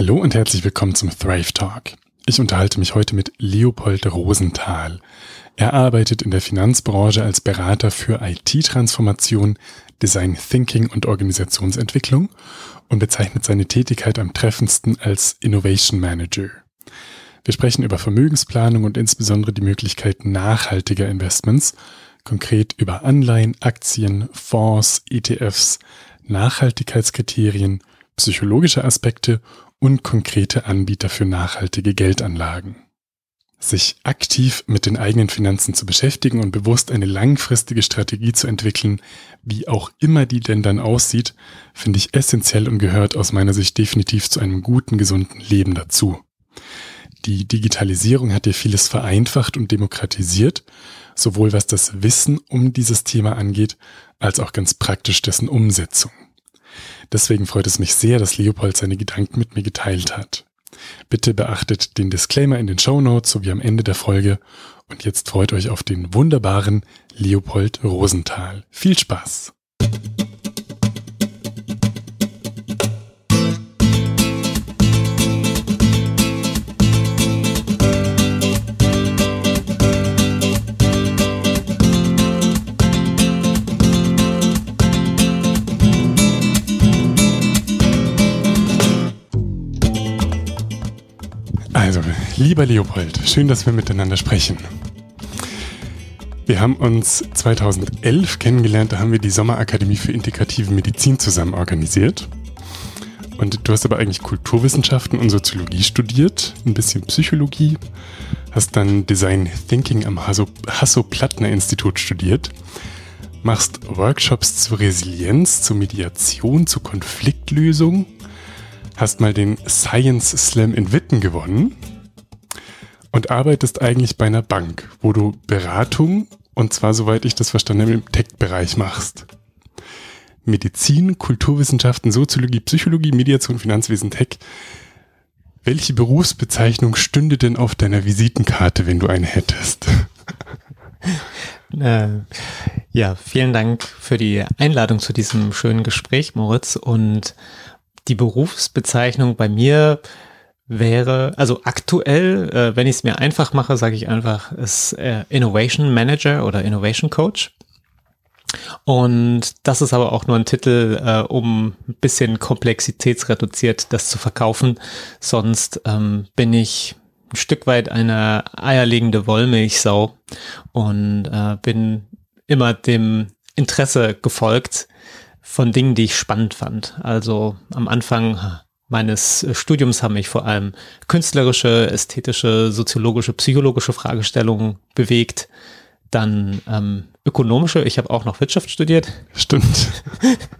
Hallo und herzlich willkommen zum Thrive Talk. Ich unterhalte mich heute mit Leopold Rosenthal. Er arbeitet in der Finanzbranche als Berater für IT-Transformation, Design Thinking und Organisationsentwicklung und bezeichnet seine Tätigkeit am treffendsten als Innovation Manager. Wir sprechen über Vermögensplanung und insbesondere die Möglichkeit nachhaltiger Investments, konkret über Anleihen, Aktien, Fonds, ETFs, Nachhaltigkeitskriterien, psychologische Aspekte und konkrete Anbieter für nachhaltige Geldanlagen. Sich aktiv mit den eigenen Finanzen zu beschäftigen und bewusst eine langfristige Strategie zu entwickeln, wie auch immer die denn dann aussieht, finde ich essentiell und gehört aus meiner Sicht definitiv zu einem guten, gesunden Leben dazu. Die Digitalisierung hat dir vieles vereinfacht und demokratisiert, sowohl was das Wissen um dieses Thema angeht, als auch ganz praktisch dessen Umsetzung. Deswegen freut es mich sehr, dass Leopold seine Gedanken mit mir geteilt hat. Bitte beachtet den Disclaimer in den Show Notes sowie am Ende der Folge und jetzt freut euch auf den wunderbaren Leopold Rosenthal. Viel Spaß! Lieber Leopold, schön, dass wir miteinander sprechen. Wir haben uns 2011 kennengelernt, da haben wir die Sommerakademie für integrative Medizin zusammen organisiert. Und du hast aber eigentlich Kulturwissenschaften und Soziologie studiert, ein bisschen Psychologie, hast dann Design Thinking am Hasso-Plattner-Institut studiert, machst Workshops zur Resilienz, zur Mediation, zur Konfliktlösung hast mal den Science Slam in Witten gewonnen und arbeitest eigentlich bei einer Bank, wo du Beratung und zwar, soweit ich das verstanden habe, im Tech-Bereich machst. Medizin, Kulturwissenschaften, Soziologie, Psychologie, Mediation, Finanzwesen, Tech. Welche Berufsbezeichnung stünde denn auf deiner Visitenkarte, wenn du eine hättest? Äh, ja, vielen Dank für die Einladung zu diesem schönen Gespräch, Moritz. Und die Berufsbezeichnung bei mir wäre, also aktuell, äh, wenn ich es mir einfach mache, sage ich einfach, ist äh, Innovation Manager oder Innovation Coach. Und das ist aber auch nur ein Titel, äh, um ein bisschen komplexitätsreduziert das zu verkaufen. Sonst ähm, bin ich ein Stück weit eine eierlegende Wollmilchsau und äh, bin immer dem Interesse gefolgt, von Dingen, die ich spannend fand. Also am Anfang meines Studiums haben mich vor allem künstlerische, ästhetische, soziologische, psychologische Fragestellungen bewegt. Dann ähm, ökonomische. Ich habe auch noch Wirtschaft studiert. Stimmt.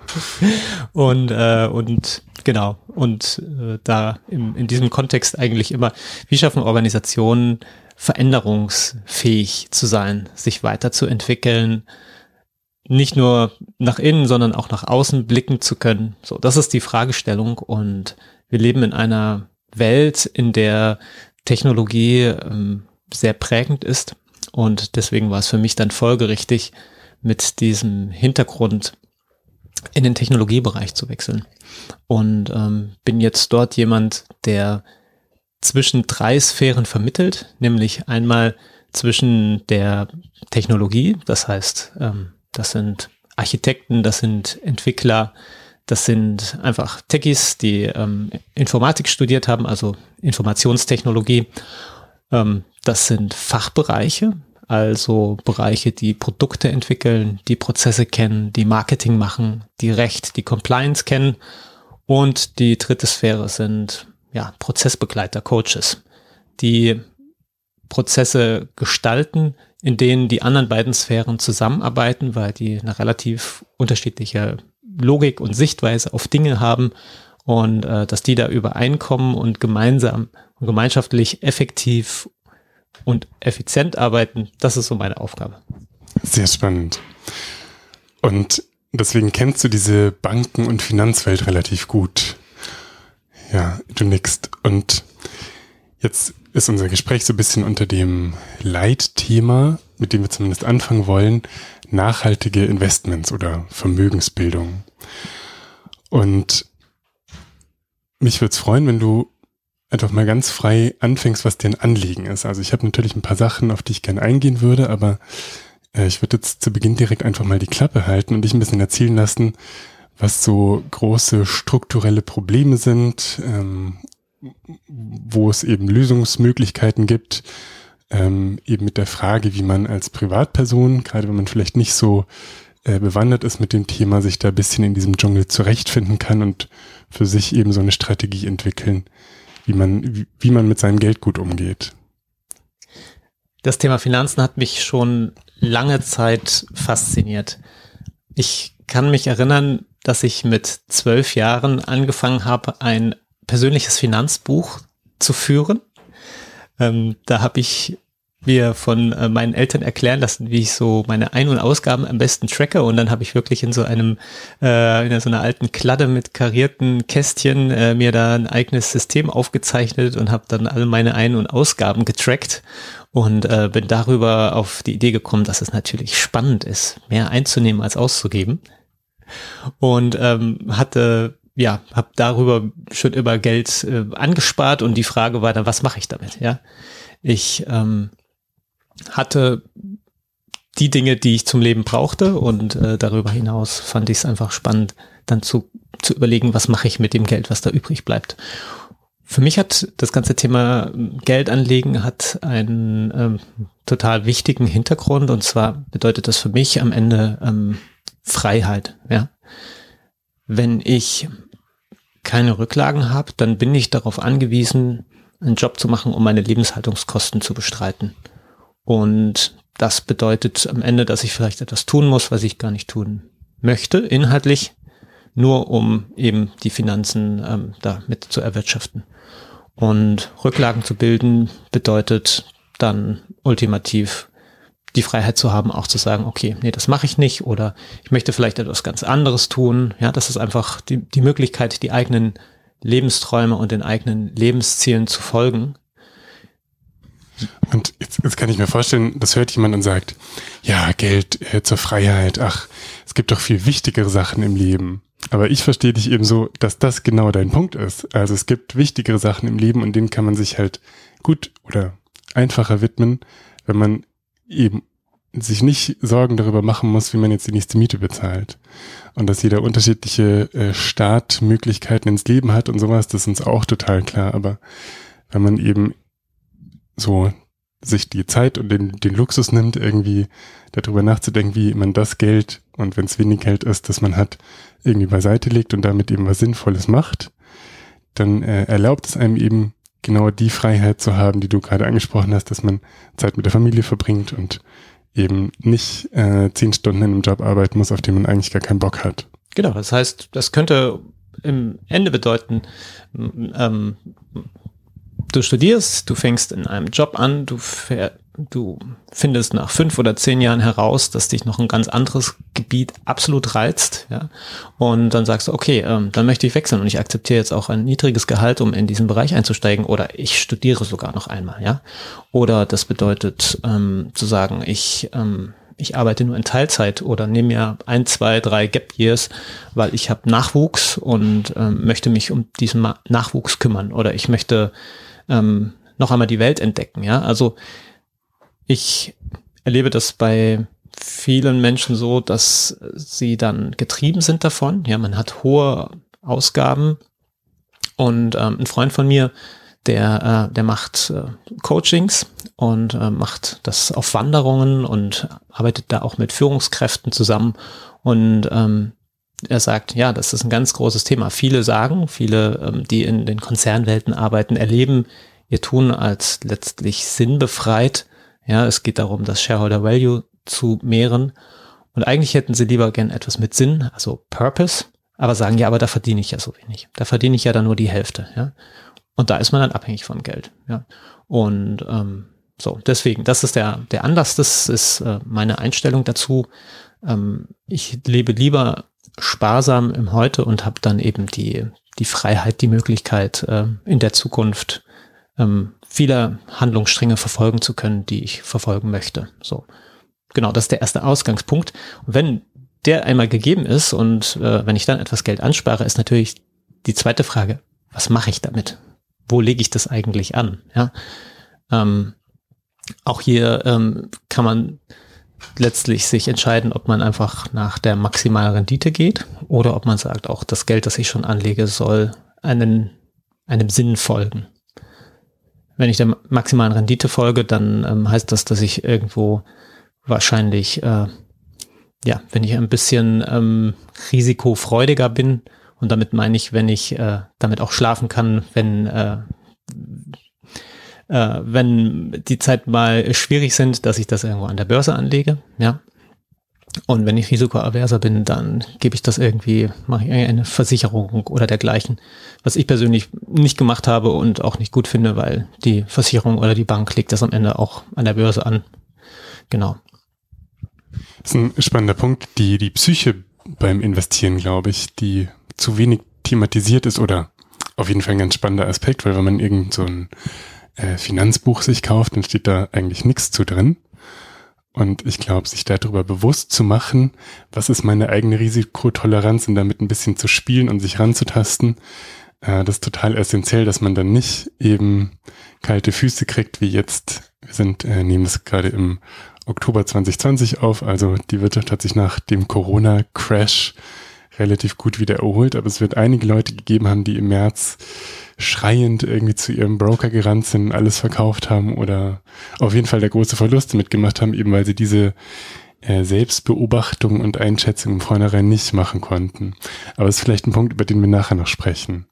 und äh, und genau und äh, da im, in diesem Kontext eigentlich immer, wie schaffen Organisationen veränderungsfähig zu sein, sich weiterzuentwickeln, nicht nur nach innen, sondern auch nach außen blicken zu können. So, das ist die Fragestellung und wir leben in einer Welt, in der Technologie ähm, sehr prägend ist und deswegen war es für mich dann folgerichtig, mit diesem Hintergrund in den Technologiebereich zu wechseln. Und ähm, bin jetzt dort jemand, der zwischen drei Sphären vermittelt, nämlich einmal zwischen der Technologie, das heißt ähm, das sind Architekten, das sind Entwickler, das sind einfach Techies, die ähm, Informatik studiert haben, also Informationstechnologie. Ähm, das sind Fachbereiche, also Bereiche, die Produkte entwickeln, die Prozesse kennen, die Marketing machen, die Recht, die Compliance kennen. Und die dritte Sphäre sind ja, Prozessbegleiter, Coaches, die Prozesse gestalten, in denen die anderen beiden Sphären zusammenarbeiten, weil die eine relativ unterschiedliche Logik und Sichtweise auf Dinge haben und äh, dass die da übereinkommen und gemeinsam und gemeinschaftlich effektiv und effizient arbeiten, das ist so meine Aufgabe. Sehr spannend. Und deswegen kennst du diese Banken- und Finanzwelt relativ gut. Ja, du nickst. Und jetzt ist unser Gespräch so ein bisschen unter dem Leitthema, mit dem wir zumindest anfangen wollen, nachhaltige Investments oder Vermögensbildung. Und mich würde es freuen, wenn du einfach mal ganz frei anfängst, was dir ein Anliegen ist. Also ich habe natürlich ein paar Sachen, auf die ich gerne eingehen würde, aber äh, ich würde jetzt zu Beginn direkt einfach mal die Klappe halten und dich ein bisschen erzählen lassen, was so große strukturelle Probleme sind, ähm, wo es eben Lösungsmöglichkeiten gibt, ähm, eben mit der Frage, wie man als Privatperson, gerade wenn man vielleicht nicht so äh, bewandert ist mit dem Thema, sich da ein bisschen in diesem Dschungel zurechtfinden kann und für sich eben so eine Strategie entwickeln, wie man, wie, wie man mit seinem Geld gut umgeht. Das Thema Finanzen hat mich schon lange Zeit fasziniert. Ich kann mich erinnern, dass ich mit zwölf Jahren angefangen habe, ein persönliches Finanzbuch zu führen. Ähm, da habe ich mir von äh, meinen Eltern erklären lassen, wie ich so meine Ein- und Ausgaben am besten tracke. Und dann habe ich wirklich in so einem, äh, in so einer alten Kladde mit karierten Kästchen äh, mir da ein eigenes System aufgezeichnet und habe dann alle meine Ein- und Ausgaben getrackt und äh, bin darüber auf die Idee gekommen, dass es natürlich spannend ist, mehr einzunehmen als auszugeben. Und ähm, hatte ja, habe darüber schon immer Geld äh, angespart und die Frage war dann, was mache ich damit? Ja, ich ähm, hatte die Dinge, die ich zum Leben brauchte und äh, darüber hinaus fand ich es einfach spannend, dann zu, zu überlegen, was mache ich mit dem Geld, was da übrig bleibt. Für mich hat das ganze Thema Geldanlegen hat einen ähm, total wichtigen Hintergrund und zwar bedeutet das für mich am Ende ähm, Freiheit. Ja, wenn ich keine Rücklagen habe, dann bin ich darauf angewiesen, einen Job zu machen, um meine Lebenshaltungskosten zu bestreiten. Und das bedeutet am Ende, dass ich vielleicht etwas tun muss, was ich gar nicht tun möchte, inhaltlich, nur um eben die Finanzen ähm, damit zu erwirtschaften. Und Rücklagen zu bilden bedeutet dann ultimativ die Freiheit zu haben, auch zu sagen, okay, nee, das mache ich nicht oder ich möchte vielleicht etwas ganz anderes tun. Ja, das ist einfach die, die Möglichkeit, die eigenen Lebensträume und den eigenen Lebenszielen zu folgen. Und jetzt, jetzt kann ich mir vorstellen, das hört jemand und sagt, ja, Geld äh, zur Freiheit, ach, es gibt doch viel wichtigere Sachen im Leben. Aber ich verstehe dich eben so, dass das genau dein Punkt ist. Also es gibt wichtigere Sachen im Leben und denen kann man sich halt gut oder einfacher widmen, wenn man eben sich nicht Sorgen darüber machen muss, wie man jetzt die nächste Miete bezahlt. Und dass jeder unterschiedliche äh, Startmöglichkeiten ins Leben hat und sowas, das ist uns auch total klar. Aber wenn man eben so sich die Zeit und den, den Luxus nimmt, irgendwie darüber nachzudenken, wie man das Geld und wenn es wenig Geld ist, das man hat, irgendwie beiseite legt und damit eben was Sinnvolles macht, dann äh, erlaubt es einem eben genau die Freiheit zu haben, die du gerade angesprochen hast, dass man Zeit mit der Familie verbringt und eben nicht äh, zehn Stunden in einem Job arbeiten muss, auf den man eigentlich gar keinen Bock hat. Genau, das heißt, das könnte im Ende bedeuten, ähm, du studierst, du fängst in einem Job an, du, du findest nach fünf oder zehn Jahren heraus, dass dich noch ein ganz anderes Gebiet absolut reizt, ja, und dann sagst du, okay, ähm, dann möchte ich wechseln. Und ich akzeptiere jetzt auch ein niedriges Gehalt, um in diesen Bereich einzusteigen, oder ich studiere sogar noch einmal, ja, oder das bedeutet ähm, zu sagen, ich ähm, ich arbeite nur in Teilzeit oder nehme mir ein, zwei, drei Gap Years, weil ich habe Nachwuchs und ähm, möchte mich um diesen Nachwuchs kümmern. Oder ich möchte ähm, noch einmal die Welt entdecken. Ja, also ich erlebe das bei vielen Menschen so, dass sie dann getrieben sind davon. Ja, man hat hohe Ausgaben und ähm, ein Freund von mir, der, äh, der macht äh, Coachings und äh, macht das auf Wanderungen und arbeitet da auch mit Führungskräften zusammen und ähm, er sagt, ja, das ist ein ganz großes Thema. Viele sagen, viele, ähm, die in den Konzernwelten arbeiten, erleben ihr Tun als letztlich sinnbefreit. Ja, es geht darum, das Shareholder Value zu mehren. Und eigentlich hätten sie lieber gern etwas mit Sinn, also Purpose, aber sagen, ja, aber da verdiene ich ja so wenig. Da verdiene ich ja dann nur die Hälfte, ja. Und da ist man dann abhängig vom Geld, ja. Und ähm, so, deswegen, das ist der, der Anlass, das ist äh, meine Einstellung dazu. Ähm, ich lebe lieber sparsam im Heute und habe dann eben die, die Freiheit, die Möglichkeit, äh, in der Zukunft ähm, viele Handlungsstränge verfolgen zu können, die ich verfolgen möchte. So, genau, das ist der erste Ausgangspunkt. Und wenn der einmal gegeben ist und äh, wenn ich dann etwas Geld anspare, ist natürlich die zweite Frage, was mache ich damit? Wo lege ich das eigentlich an? Ja, ähm, auch hier ähm, kann man letztlich sich entscheiden, ob man einfach nach der maximalen Rendite geht oder ob man sagt, auch das Geld, das ich schon anlege, soll einen, einem Sinn folgen. Wenn ich der maximalen Rendite folge, dann ähm, heißt das, dass ich irgendwo wahrscheinlich, äh, ja, wenn ich ein bisschen ähm, risikofreudiger bin, und damit meine ich, wenn ich äh, damit auch schlafen kann, wenn äh, äh, wenn die Zeit mal schwierig sind, dass ich das irgendwo an der Börse anlege, ja. Und wenn ich risikoaverser bin, dann gebe ich das irgendwie, mache ich eine Versicherung oder dergleichen, was ich persönlich nicht gemacht habe und auch nicht gut finde, weil die Versicherung oder die Bank legt das am Ende auch an der Börse an. Genau. Das ist ein spannender Punkt, die, die Psyche beim Investieren, glaube ich, die zu wenig thematisiert ist oder auf jeden Fall ein ganz spannender Aspekt, weil wenn man irgend so ein äh, Finanzbuch sich kauft, dann steht da eigentlich nichts zu drin. Und ich glaube, sich darüber bewusst zu machen, was ist meine eigene Risikotoleranz und damit ein bisschen zu spielen und sich ranzutasten, äh, das ist total essentiell, dass man dann nicht eben kalte Füße kriegt, wie jetzt. Wir sind, äh, nehmen das gerade im Oktober 2020 auf, also die Wirtschaft hat sich nach dem Corona-Crash relativ gut wieder erholt, aber es wird einige Leute gegeben haben, die im März schreiend irgendwie zu ihrem Broker gerannt sind, alles verkauft haben oder auf jeden Fall der große Verluste mitgemacht haben, eben weil sie diese äh, Selbstbeobachtung und Einschätzung im Vornherein nicht machen konnten. Aber es ist vielleicht ein Punkt, über den wir nachher noch sprechen.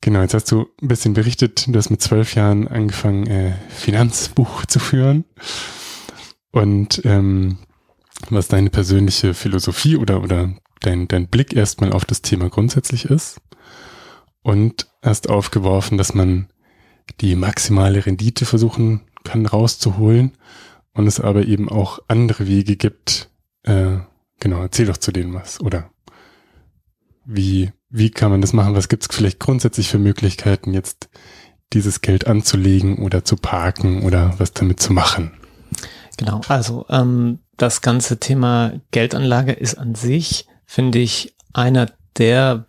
Genau, jetzt hast du ein bisschen berichtet, du hast mit zwölf Jahren angefangen, äh, Finanzbuch zu führen. Und ähm, was deine persönliche Philosophie oder, oder dein, dein Blick erstmal auf das Thema grundsätzlich ist und hast aufgeworfen, dass man die maximale Rendite versuchen kann rauszuholen und es aber eben auch andere Wege gibt. Äh, genau, erzähl doch zu denen was, oder? Wie, wie kann man das machen? Was gibt es vielleicht grundsätzlich für Möglichkeiten, jetzt dieses Geld anzulegen oder zu parken oder was damit zu machen? Genau, also ähm, das ganze Thema Geldanlage ist an sich, finde ich, einer der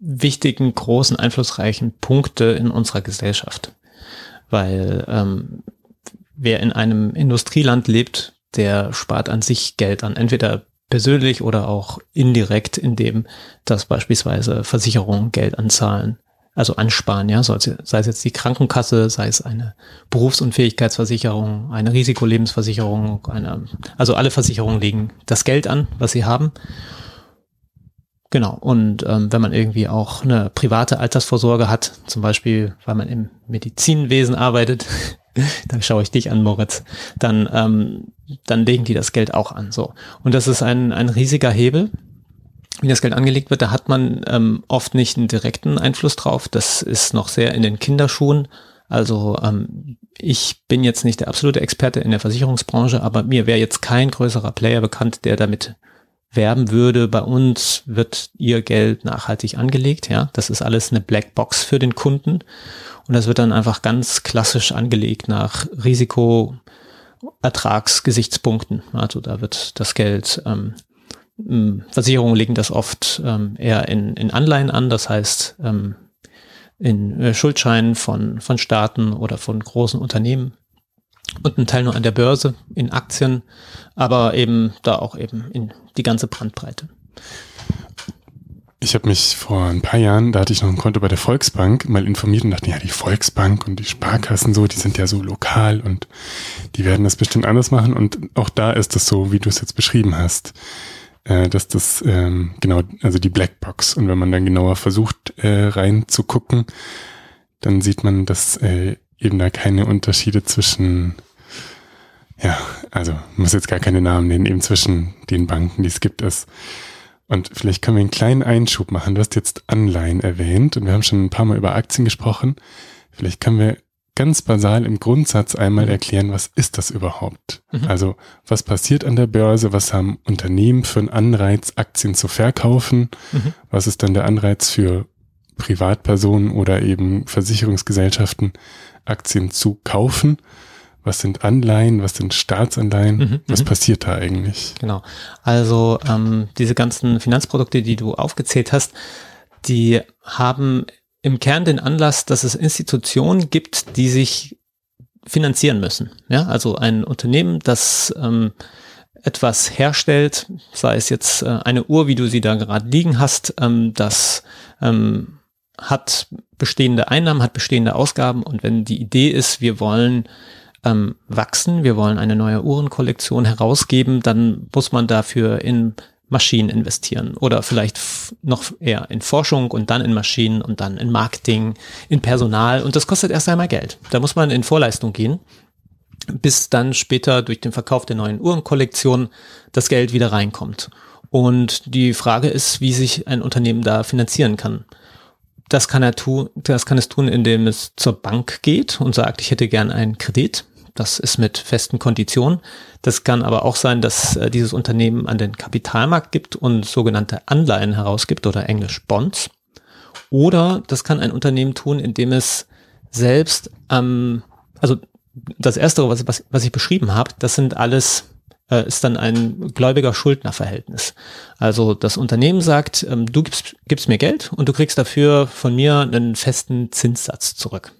wichtigen, großen, einflussreichen Punkte in unserer Gesellschaft. Weil ähm, wer in einem Industrieland lebt, der spart an sich Geld an, entweder persönlich oder auch indirekt, indem dass beispielsweise Versicherungen Geld anzahlen, also ansparen, ja, sei es jetzt die Krankenkasse, sei es eine Berufsunfähigkeitsversicherung, eine Risikolebensversicherung, eine, also alle Versicherungen legen das Geld an, was sie haben. Genau. Und ähm, wenn man irgendwie auch eine private Altersvorsorge hat, zum Beispiel, weil man im Medizinwesen arbeitet, da schaue ich dich an, Moritz, dann, ähm, dann legen die das Geld auch an. So. Und das ist ein, ein riesiger Hebel. Wie das Geld angelegt wird, da hat man ähm, oft nicht einen direkten Einfluss drauf. Das ist noch sehr in den Kinderschuhen. Also ähm, ich bin jetzt nicht der absolute Experte in der Versicherungsbranche, aber mir wäre jetzt kein größerer Player bekannt, der damit werben würde, bei uns wird ihr Geld nachhaltig angelegt, ja. Das ist alles eine Blackbox für den Kunden. Und das wird dann einfach ganz klassisch angelegt nach Risiko, Ertragsgesichtspunkten. Also da wird das Geld, ähm, Versicherungen legen das oft ähm, eher in, in Anleihen an, das heißt ähm, in äh, Schuldscheinen von, von Staaten oder von großen Unternehmen und ein Teil nur an der Börse in Aktien, aber eben da auch eben in die ganze Brandbreite. Ich habe mich vor ein paar Jahren, da hatte ich noch ein Konto bei der Volksbank, mal informiert und dachte, ja, die Volksbank und die Sparkassen so, die sind ja so lokal und die werden das bestimmt anders machen. Und auch da ist es so, wie du es jetzt beschrieben hast, äh, dass das, ähm, genau, also die Blackbox. Und wenn man dann genauer versucht, äh, reinzugucken, dann sieht man, dass äh, eben da keine Unterschiede zwischen, ja, also muss jetzt gar keine Namen nennen, eben zwischen den Banken, die es gibt, ist. Und vielleicht können wir einen kleinen Einschub machen. Du hast jetzt Anleihen erwähnt und wir haben schon ein paar Mal über Aktien gesprochen. Vielleicht können wir ganz basal im Grundsatz einmal mhm. erklären, was ist das überhaupt? Mhm. Also was passiert an der Börse? Was haben Unternehmen für einen Anreiz, Aktien zu verkaufen? Mhm. Was ist dann der Anreiz für Privatpersonen oder eben Versicherungsgesellschaften, Aktien zu kaufen. Was sind Anleihen? Was sind Staatsanleihen? Mhm, was mhm. passiert da eigentlich? Genau. Also ähm, diese ganzen Finanzprodukte, die du aufgezählt hast, Die haben im Kern den Anlass, dass es Institutionen gibt, die sich finanzieren müssen. Ja, also ein Unternehmen, das ähm, etwas herstellt, sei es jetzt äh, eine Uhr, wie du sie da gerade liegen hast, ähm, das ähm, hat bestehende Einnahmen, hat bestehende Ausgaben und wenn die Idee ist, wir wollen ähm, wachsen, wir wollen eine neue Uhrenkollektion herausgeben, dann muss man dafür in Maschinen investieren oder vielleicht noch eher in Forschung und dann in Maschinen und dann in Marketing, in Personal und das kostet erst einmal Geld. Da muss man in Vorleistung gehen, bis dann später durch den Verkauf der neuen Uhrenkollektion das Geld wieder reinkommt. Und die Frage ist, wie sich ein Unternehmen da finanzieren kann. Das kann er tun, das kann es tun, indem es zur Bank geht und sagt, ich hätte gern einen Kredit. Das ist mit festen Konditionen. Das kann aber auch sein, dass äh, dieses Unternehmen an den Kapitalmarkt gibt und sogenannte Anleihen herausgibt oder englisch Bonds. Oder das kann ein Unternehmen tun, indem es selbst, ähm, also das erste, was, was, was ich beschrieben habe, das sind alles äh, ist dann ein Gläubiger-Schuldner-Verhältnis. Also das Unternehmen sagt, ähm, du gibst, gibst mir Geld und du kriegst dafür von mir einen festen Zinssatz zurück.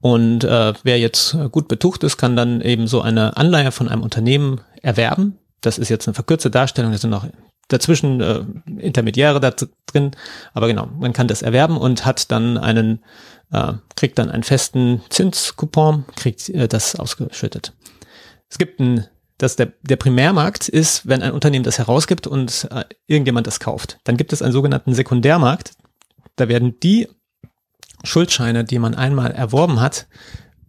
Und äh, wer jetzt gut betucht ist, kann dann eben so eine Anleihe von einem Unternehmen erwerben. Das ist jetzt eine verkürzte Darstellung, da sind noch dazwischen äh, Intermediäre da drin. Aber genau, man kann das erwerben und hat dann einen, äh, kriegt dann einen festen Zinskupon, kriegt äh, das ausgeschüttet. Es gibt ein, dass der, der Primärmarkt ist, wenn ein Unternehmen das herausgibt und äh, irgendjemand das kauft. Dann gibt es einen sogenannten Sekundärmarkt. Da werden die Schuldscheine, die man einmal erworben hat,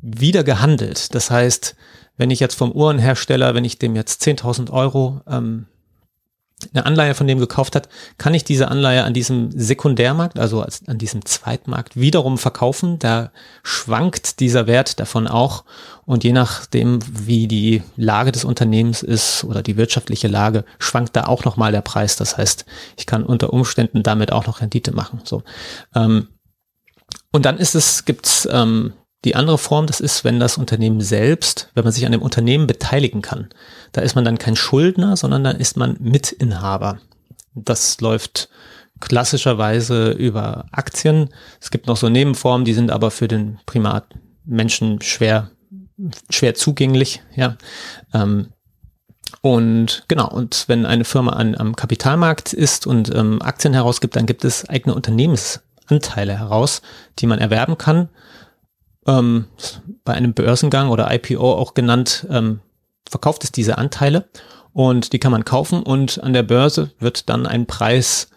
wieder gehandelt. Das heißt, wenn ich jetzt vom Uhrenhersteller, wenn ich dem jetzt 10.000 Euro ähm, eine Anleihe von dem gekauft hat, kann ich diese Anleihe an diesem Sekundärmarkt, also an diesem Zweitmarkt wiederum verkaufen. Da schwankt dieser Wert davon auch. Und je nachdem, wie die Lage des Unternehmens ist oder die wirtschaftliche Lage, schwankt da auch nochmal der Preis. Das heißt, ich kann unter Umständen damit auch noch Rendite machen. So. Ähm, und dann ist es, gibt's ähm, die andere Form, das ist, wenn das Unternehmen selbst, wenn man sich an dem Unternehmen beteiligen kann. Da ist man dann kein Schuldner, sondern dann ist man Mitinhaber. Das läuft klassischerweise über Aktien. Es gibt noch so Nebenformen, die sind aber für den Primatmenschen schwer, schwer zugänglich, ja. Ähm, und genau, und wenn eine Firma an, am Kapitalmarkt ist und ähm, Aktien herausgibt, dann gibt es eigene Unternehmensanteile heraus, die man erwerben kann ähm, bei einem Börsengang oder IPO auch genannt, ähm, verkauft es diese Anteile und die kann man kaufen und an der Börse wird dann ein Preis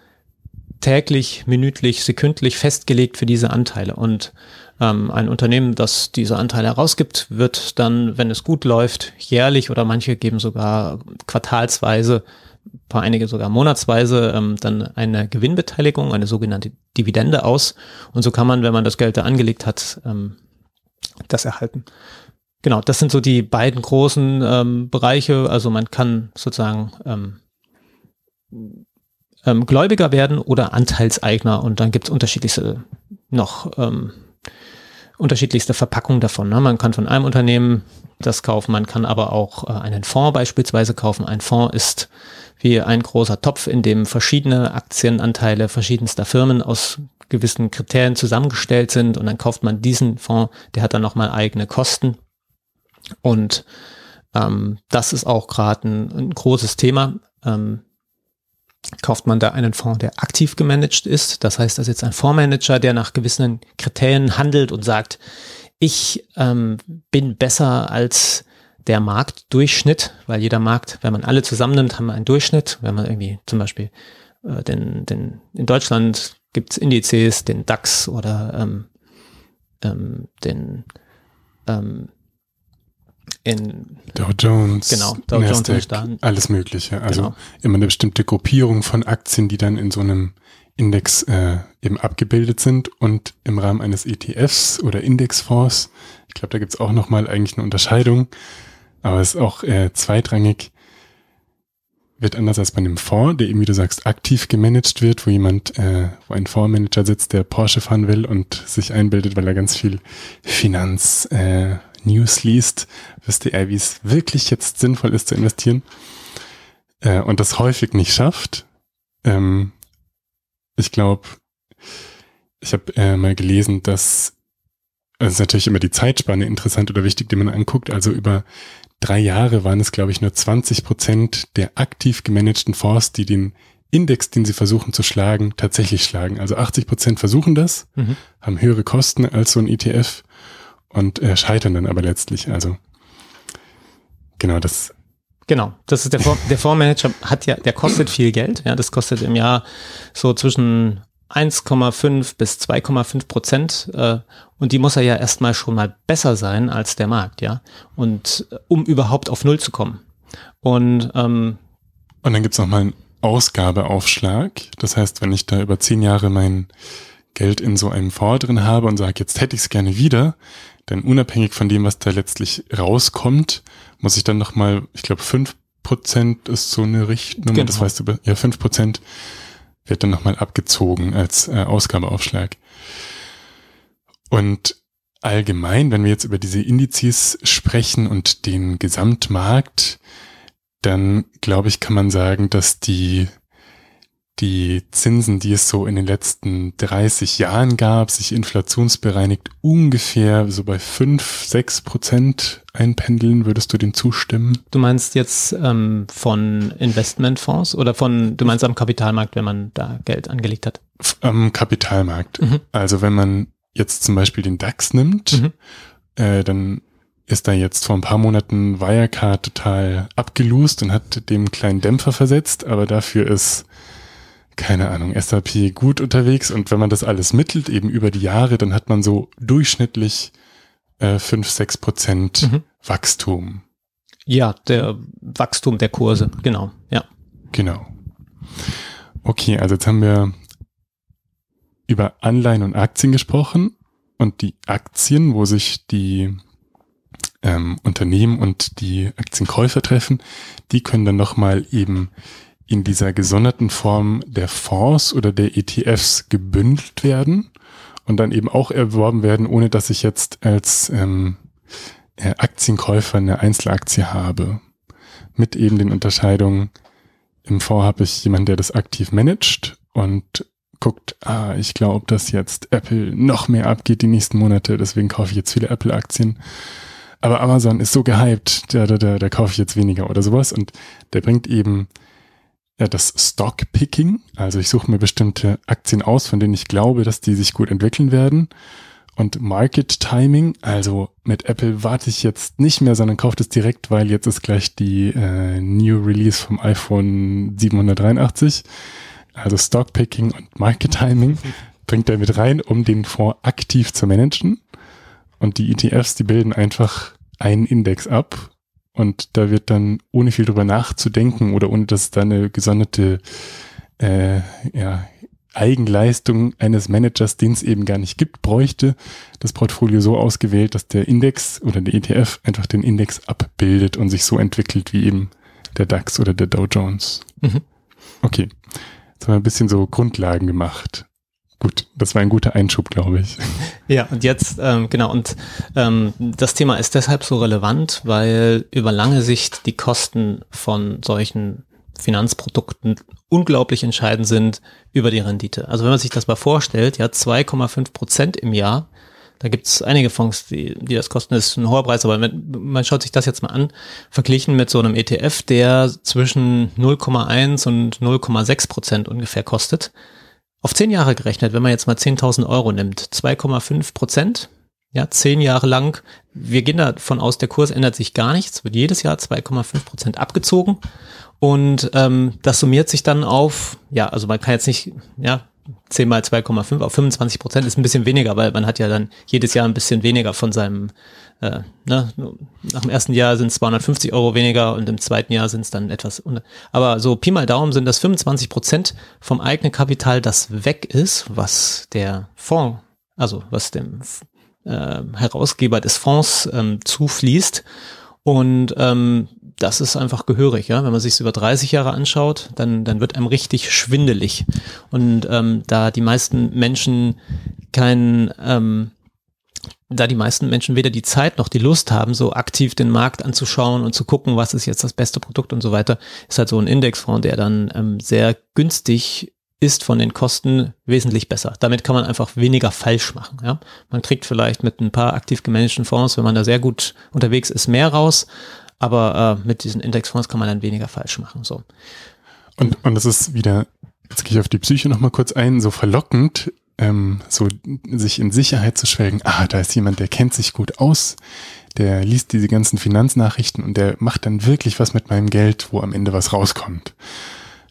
täglich, minütlich, sekündlich festgelegt für diese Anteile. Und ähm, ein Unternehmen, das diese Anteile herausgibt, wird dann, wenn es gut läuft, jährlich oder manche geben sogar quartalsweise, paar einige sogar monatsweise, ähm, dann eine Gewinnbeteiligung, eine sogenannte Dividende aus. Und so kann man, wenn man das Geld da angelegt hat, ähm, das erhalten. Genau, das sind so die beiden großen ähm, Bereiche. Also man kann sozusagen ähm, ähm, Gläubiger werden oder Anteilseigner und dann gibt es unterschiedlichste noch ähm, unterschiedlichste Verpackungen davon. Ne? Man kann von einem Unternehmen das kaufen, man kann aber auch äh, einen Fonds beispielsweise kaufen. Ein Fonds ist wie ein großer Topf, in dem verschiedene Aktienanteile verschiedenster Firmen aus gewissen Kriterien zusammengestellt sind und dann kauft man diesen Fonds, der hat dann nochmal eigene Kosten. Und ähm, das ist auch gerade ein, ein, großes Thema. Ähm, kauft man da einen Fonds, der aktiv gemanagt ist. Das heißt, das ist jetzt ein Fondsmanager, der nach gewissen Kriterien handelt und sagt, ich ähm, bin besser als der Marktdurchschnitt, weil jeder Markt, wenn man alle zusammennimmt, haben wir einen Durchschnitt. Wenn man irgendwie zum Beispiel äh, den, den, in Deutschland gibt es Indizes, den DAX oder ähm, ähm, den ähm, in Dow Jones, genau, Dow Nasdaq, Jones alles Mögliche. Also genau. immer eine bestimmte Gruppierung von Aktien, die dann in so einem Index äh, eben abgebildet sind und im Rahmen eines ETFs oder Indexfonds, ich glaube, da gibt es auch nochmal eigentlich eine Unterscheidung, aber es ist auch äh, zweitrangig, wird anders als bei einem Fonds, der eben, wie du sagst, aktiv gemanagt wird, wo jemand, äh, wo ein Fondsmanager sitzt, der Porsche fahren will und sich einbildet, weil er ganz viel Finanz, äh, News liest, wüsste er, wie es wirklich jetzt sinnvoll ist zu investieren. Äh, und das häufig nicht schafft. Ähm, ich glaube, ich habe äh, mal gelesen, dass also es ist natürlich immer die Zeitspanne interessant oder wichtig, die man anguckt. Also über drei Jahre waren es, glaube ich, nur 20 Prozent der aktiv gemanagten Fonds, die den Index, den sie versuchen zu schlagen, tatsächlich schlagen. Also 80 Prozent versuchen das, mhm. haben höhere Kosten als so ein ETF und äh, scheitern dann aber letztlich. Also genau das. Genau, das ist der, Fonds, der Fondsmanager hat ja, der kostet viel Geld. Ja, das kostet im Jahr so zwischen 1,5 bis 2,5 Prozent äh, und die muss er ja erstmal schon mal besser sein als der Markt, ja. Und äh, um überhaupt auf Null zu kommen. Und ähm, und dann gibt's noch mal einen Ausgabeaufschlag. Das heißt, wenn ich da über zehn Jahre mein Geld in so einem Fonds drin habe und sage, jetzt hätte ich es gerne wieder, dann unabhängig von dem, was da letztlich rauskommt, muss ich dann nochmal, ich glaube, fünf Prozent ist so eine Richtnummer, genau. das weißt du, ja, fünf Prozent wird dann nochmal abgezogen als äh, Ausgabeaufschlag. Und allgemein, wenn wir jetzt über diese Indizes sprechen und den Gesamtmarkt, dann glaube ich, kann man sagen, dass die, die Zinsen, die es so in den letzten 30 Jahren gab, sich inflationsbereinigt ungefähr so bei 5, 6 Prozent einpendeln. Würdest du dem zustimmen? Du meinst jetzt ähm, von Investmentfonds oder von, du meinst am Kapitalmarkt, wenn man da Geld angelegt hat? Am Kapitalmarkt. Mhm. Also wenn man jetzt zum Beispiel den DAX nimmt, mhm. äh, dann ist da jetzt vor ein paar Monaten Wirecard total abgelust und hat dem kleinen Dämpfer versetzt, aber dafür ist, keine Ahnung, SAP gut unterwegs und wenn man das alles mittelt, eben über die Jahre, dann hat man so durchschnittlich äh, 5, 6 Prozent mhm. Wachstum. Ja, der Wachstum der Kurse, genau, ja. Genau. Okay, also jetzt haben wir über Anleihen und Aktien gesprochen und die Aktien, wo sich die ähm, Unternehmen und die Aktienkäufer treffen, die können dann nochmal eben in dieser gesonderten Form der Fonds oder der ETFs gebündelt werden und dann eben auch erworben werden, ohne dass ich jetzt als ähm, äh, Aktienkäufer eine Einzelaktie habe. Mit eben den Unterscheidungen, im Fonds habe ich jemanden, der das aktiv managt und guckt, ah, ich glaube, dass jetzt Apple noch mehr abgeht die nächsten Monate, deswegen kaufe ich jetzt viele Apple-Aktien aber Amazon ist so gehypt, da, da, da, da kaufe ich jetzt weniger oder sowas. Und der bringt eben ja, das Stock-Picking. Also ich suche mir bestimmte Aktien aus, von denen ich glaube, dass die sich gut entwickeln werden. Und Market Timing, also mit Apple warte ich jetzt nicht mehr, sondern kaufe das direkt, weil jetzt ist gleich die äh, New Release vom iPhone 783. Also Stock Picking und Market Timing bringt er mit rein, um den Fonds aktiv zu managen. Und die ETFs, die bilden einfach einen Index ab und da wird dann, ohne viel drüber nachzudenken oder ohne dass es da eine gesonderte äh, ja, Eigenleistung eines Managers, den es eben gar nicht gibt, bräuchte, das Portfolio so ausgewählt, dass der Index oder der ETF einfach den Index abbildet und sich so entwickelt wie eben der DAX oder der Dow Jones. Mhm. Okay, jetzt haben wir ein bisschen so Grundlagen gemacht. Gut, das war ein guter Einschub, glaube ich. Ja, und jetzt, ähm, genau, und ähm, das Thema ist deshalb so relevant, weil über lange Sicht die Kosten von solchen Finanzprodukten unglaublich entscheidend sind über die Rendite. Also wenn man sich das mal vorstellt, ja, 2,5 Prozent im Jahr, da gibt es einige Fonds, die, die das kosten, das ist ein hoher Preis, aber wenn, man schaut sich das jetzt mal an, verglichen mit so einem ETF, der zwischen 0,1 und 0,6 Prozent ungefähr kostet, auf zehn Jahre gerechnet, wenn man jetzt mal 10.000 Euro nimmt, 2,5 Prozent, ja, zehn Jahre lang. Wir gehen davon aus, der Kurs ändert sich gar nichts, wird jedes Jahr 2,5 Prozent abgezogen. Und ähm, das summiert sich dann auf, ja, also man kann jetzt nicht, ja, 10 mal 2,5 auf 25 Prozent ist ein bisschen weniger, weil man hat ja dann jedes Jahr ein bisschen weniger von seinem äh, ne, nach dem ersten Jahr sind es 250 Euro weniger und im zweiten Jahr sind es dann etwas. Aber so Pi mal Daumen sind das 25 Prozent vom eigenen Kapital, das weg ist, was der Fonds, also was dem äh, Herausgeber des Fonds ähm, zufließt. Und ähm, das ist einfach gehörig, ja. Wenn man sich über 30 Jahre anschaut, dann, dann wird einem richtig schwindelig. Und ähm, da die meisten Menschen kein ähm, da die meisten Menschen weder die Zeit noch die Lust haben, so aktiv den Markt anzuschauen und zu gucken, was ist jetzt das beste Produkt und so weiter, ist halt so ein Indexfonds, der dann ähm, sehr günstig ist von den Kosten wesentlich besser. Damit kann man einfach weniger falsch machen. Ja? Man kriegt vielleicht mit ein paar aktiv gemanagten Fonds, wenn man da sehr gut unterwegs ist, mehr raus. Aber äh, mit diesen Indexfonds kann man dann weniger falsch machen. So. Und, und das ist wieder, jetzt gehe ich auf die Psyche nochmal kurz ein, so verlockend, ähm, so sich in Sicherheit zu schwelgen. Ah, da ist jemand, der kennt sich gut aus, der liest diese ganzen Finanznachrichten und der macht dann wirklich was mit meinem Geld, wo am Ende was rauskommt.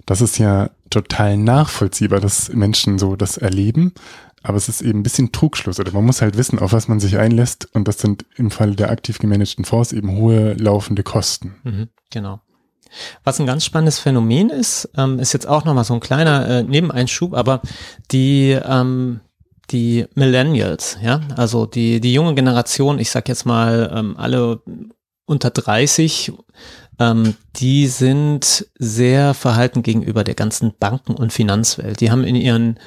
Das ist ja total nachvollziehbar, dass Menschen so das erleben, aber es ist eben ein bisschen Trugschluss oder man muss halt wissen, auf was man sich einlässt und das sind im Fall der aktiv gemanagten Fonds eben hohe laufende Kosten. Mhm, genau. Was ein ganz spannendes Phänomen ist, ähm, ist jetzt auch nochmal so ein kleiner äh, Nebeneinschub, aber die, ähm, die Millennials, ja, also die, die junge Generation, ich sag jetzt mal ähm, alle unter 30, ähm, die sind sehr verhalten gegenüber der ganzen Banken- und Finanzwelt. Die haben in ihren,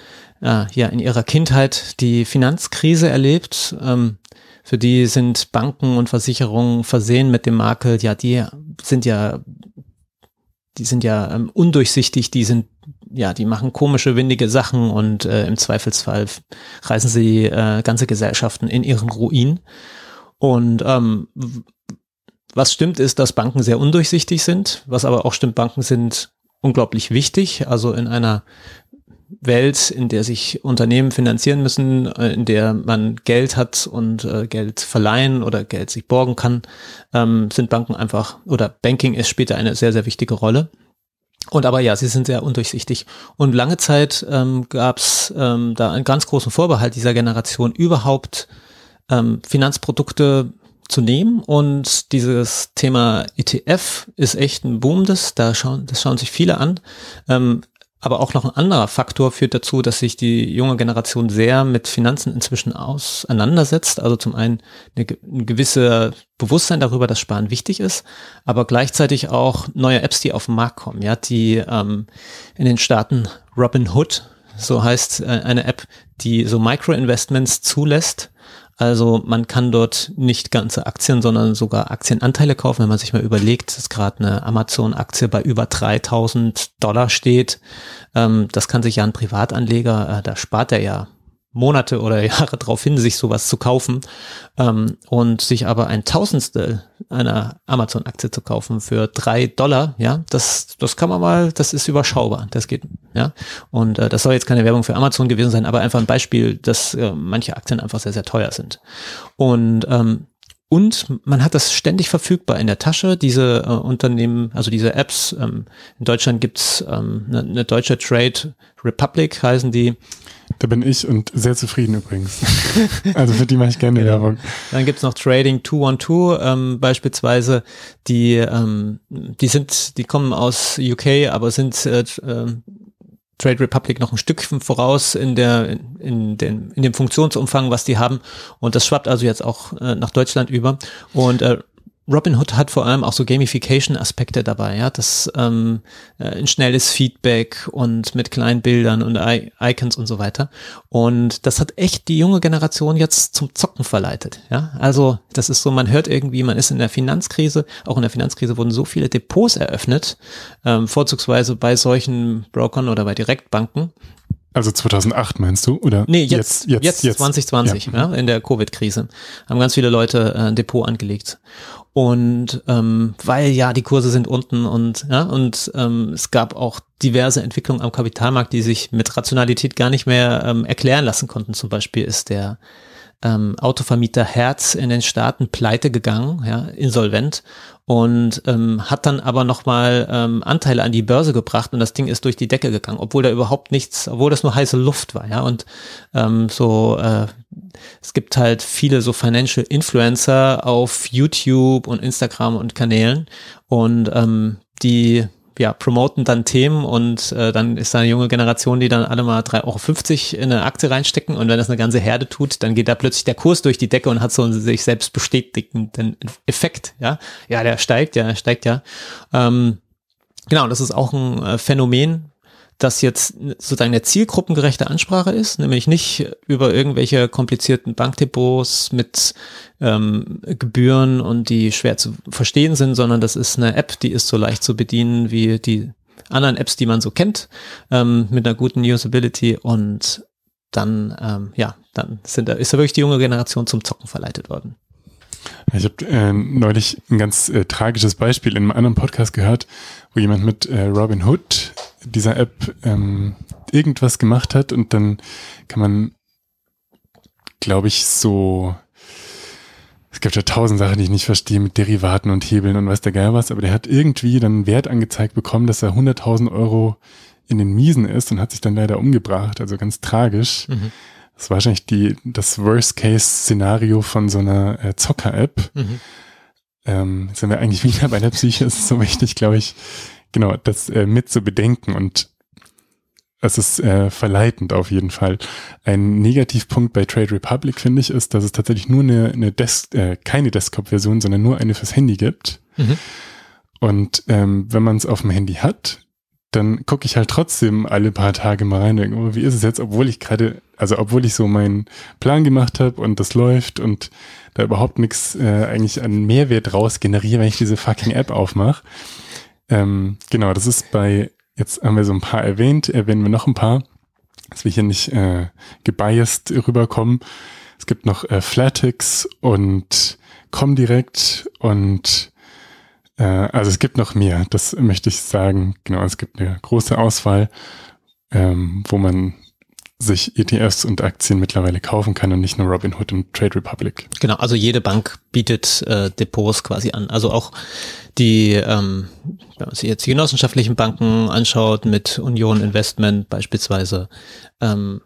äh, ja, in ihrer Kindheit die Finanzkrise erlebt. Ähm, für die sind Banken und Versicherungen versehen mit dem Makel, ja, die sind ja die sind ja ähm, undurchsichtig, die sind, ja, die machen komische, windige Sachen und äh, im Zweifelsfall reißen sie äh, ganze Gesellschaften in ihren Ruin. Und ähm, was stimmt, ist, dass Banken sehr undurchsichtig sind. Was aber auch stimmt, Banken sind unglaublich wichtig. Also in einer Welt, in der sich Unternehmen finanzieren müssen, äh, in der man Geld hat und äh, Geld verleihen oder Geld sich borgen kann, ähm, sind Banken einfach oder Banking ist später eine sehr, sehr wichtige Rolle. Und aber ja, sie sind sehr undurchsichtig. Und lange Zeit ähm, gab es ähm, da einen ganz großen Vorbehalt dieser Generation, überhaupt ähm, Finanzprodukte zu nehmen. Und dieses Thema ETF ist echt ein Boom, das, da schauen, das schauen sich viele an. Ähm, aber auch noch ein anderer Faktor führt dazu, dass sich die junge Generation sehr mit Finanzen inzwischen auseinandersetzt. Also zum einen eine, ein gewisse Bewusstsein darüber, dass Sparen wichtig ist, aber gleichzeitig auch neue Apps, die auf den Markt kommen, ja, die ähm, in den Staaten Robinhood, so heißt äh, eine App, die so Micro-Investments zulässt also man kann dort nicht ganze Aktien, sondern sogar Aktienanteile kaufen. Wenn man sich mal überlegt, dass gerade eine Amazon-Aktie bei über 3000 Dollar steht, ähm, das kann sich ja ein Privatanleger, äh, da spart er ja Monate oder Jahre darauf hin, sich sowas zu kaufen ähm, und sich aber ein Tausendstel einer Amazon-Aktie zu kaufen für drei Dollar, ja, das, das kann man mal, das ist überschaubar, das geht, ja. Und äh, das soll jetzt keine Werbung für Amazon gewesen sein, aber einfach ein Beispiel, dass äh, manche Aktien einfach sehr, sehr teuer sind. Und ähm, und man hat das ständig verfügbar in der Tasche, diese äh, Unternehmen, also diese Apps. Ähm, in Deutschland gibt's ähm, eine, eine deutsche Trade Republic, heißen die. Da bin ich und sehr zufrieden übrigens. also für die mache ich gerne genau. Werbung. Dann gibt's noch Trading 212 ähm, beispielsweise, die, ähm, die sind, die kommen aus UK, aber sind äh, äh, Trade Republic noch ein Stück voraus in der in, in, den, in dem Funktionsumfang, was die haben. Und das schwappt also jetzt auch äh, nach Deutschland über. Und äh, Robinhood hat vor allem auch so Gamification-Aspekte dabei, ja, das ähm, äh, ein schnelles Feedback und mit kleinen Bildern und I Icons und so weiter. Und das hat echt die junge Generation jetzt zum Zocken verleitet, ja. Also das ist so, man hört irgendwie, man ist in der Finanzkrise, auch in der Finanzkrise wurden so viele Depots eröffnet, ähm, vorzugsweise bei solchen Brokern oder bei Direktbanken, also 2008 meinst du? Oder nee, jetzt, jetzt, jetzt, jetzt 2020, ja. ja. in der Covid-Krise, haben ganz viele Leute äh, ein Depot angelegt. Und ähm, weil ja die Kurse sind unten und ja, und ähm, es gab auch diverse Entwicklungen am Kapitalmarkt, die sich mit Rationalität gar nicht mehr ähm, erklären lassen konnten. Zum Beispiel ist der ähm, Autovermieter Herz in den Staaten pleite gegangen, ja, insolvent und ähm, hat dann aber nochmal ähm, Anteile an die Börse gebracht und das Ding ist durch die Decke gegangen, obwohl da überhaupt nichts, obwohl das nur heiße Luft war, ja. Und ähm, so, äh, es gibt halt viele so Financial Influencer auf YouTube und Instagram und Kanälen und ähm, die ja, promoten dann Themen und äh, dann ist da eine junge Generation, die dann alle mal 3,50 Euro in eine Aktie reinstecken und wenn das eine ganze Herde tut, dann geht da plötzlich der Kurs durch die Decke und hat so einen sich selbst bestätigenden Effekt, ja. Ja, der steigt, ja, der steigt ja. Ähm, genau, das ist auch ein äh, Phänomen, das jetzt sozusagen eine zielgruppengerechte Ansprache ist, nämlich nicht über irgendwelche komplizierten Bankdepots mit ähm, Gebühren und die schwer zu verstehen sind, sondern das ist eine App, die ist so leicht zu bedienen wie die anderen Apps, die man so kennt, ähm, mit einer guten Usability und dann, ähm, ja, dann sind da, ist da wirklich die junge Generation zum Zocken verleitet worden. Ich habe äh, neulich ein ganz äh, tragisches Beispiel in einem anderen Podcast gehört, wo jemand mit äh, Robin Hood dieser App ähm, irgendwas gemacht hat und dann kann man, glaube ich, so es gibt ja tausend Sachen, die ich nicht verstehe mit Derivaten und Hebeln und weiß der Geil was, aber der hat irgendwie dann einen Wert angezeigt bekommen, dass er 100.000 Euro in den Miesen ist und hat sich dann leider umgebracht, also ganz tragisch. Mhm. Das war wahrscheinlich die, das Worst-Case-Szenario von so einer äh, Zocker-App. Mhm. Ähm, sind wir eigentlich wieder bei der Psyche, ist so wichtig, glaube ich, genau, das äh, mit zu bedenken und es ist äh, verleitend auf jeden Fall. Ein Negativpunkt bei Trade Republic, finde ich, ist, dass es tatsächlich nur eine, eine Des äh, keine Desktop-Version, sondern nur eine fürs Handy gibt. Mhm. Und ähm, wenn man es auf dem Handy hat, dann gucke ich halt trotzdem alle paar Tage mal rein, denke, oh, wie ist es jetzt, obwohl ich gerade, also obwohl ich so meinen Plan gemacht habe und das läuft und da überhaupt nichts äh, eigentlich an Mehrwert raus generiere, wenn ich diese fucking App aufmache. Ähm, genau, das ist bei Jetzt haben wir so ein paar erwähnt, erwähnen wir noch ein paar, dass wir hier nicht äh, gebiased rüberkommen. Es gibt noch äh, Flatix und Comdirect und äh, also es gibt noch mehr, das möchte ich sagen. Genau, es gibt eine große Auswahl, ähm, wo man sich ETFs und Aktien mittlerweile kaufen kann und nicht nur Robinhood und Trade Republic. Genau, also jede Bank bietet äh, Depots quasi an. Also auch die, ähm, wenn man sich jetzt die genossenschaftlichen Banken anschaut, mit Union Investment beispielsweise, ähm,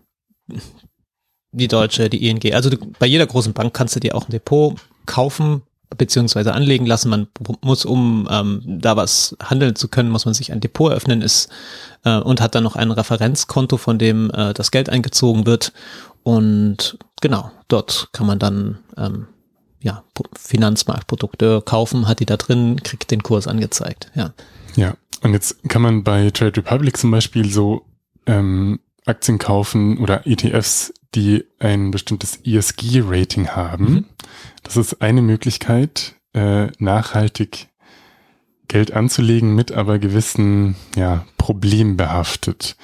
die Deutsche, die ING. Also du, bei jeder großen Bank kannst du dir auch ein Depot kaufen, beziehungsweise anlegen lassen. Man muss, um ähm, da was handeln zu können, muss man sich ein Depot öffnen ist äh, und hat dann noch ein Referenzkonto, von dem äh, das Geld eingezogen wird. Und genau, dort kann man dann ähm, ja, Finanzmarktprodukte kaufen, hat die da drin, kriegt den Kurs angezeigt. Ja. Ja, und jetzt kann man bei Trade Republic zum Beispiel so ähm, Aktien kaufen oder ETFs, die ein bestimmtes ESG-Rating haben. Mhm. Das ist eine Möglichkeit, äh, nachhaltig Geld anzulegen, mit aber gewissen ja, Problemen behaftet.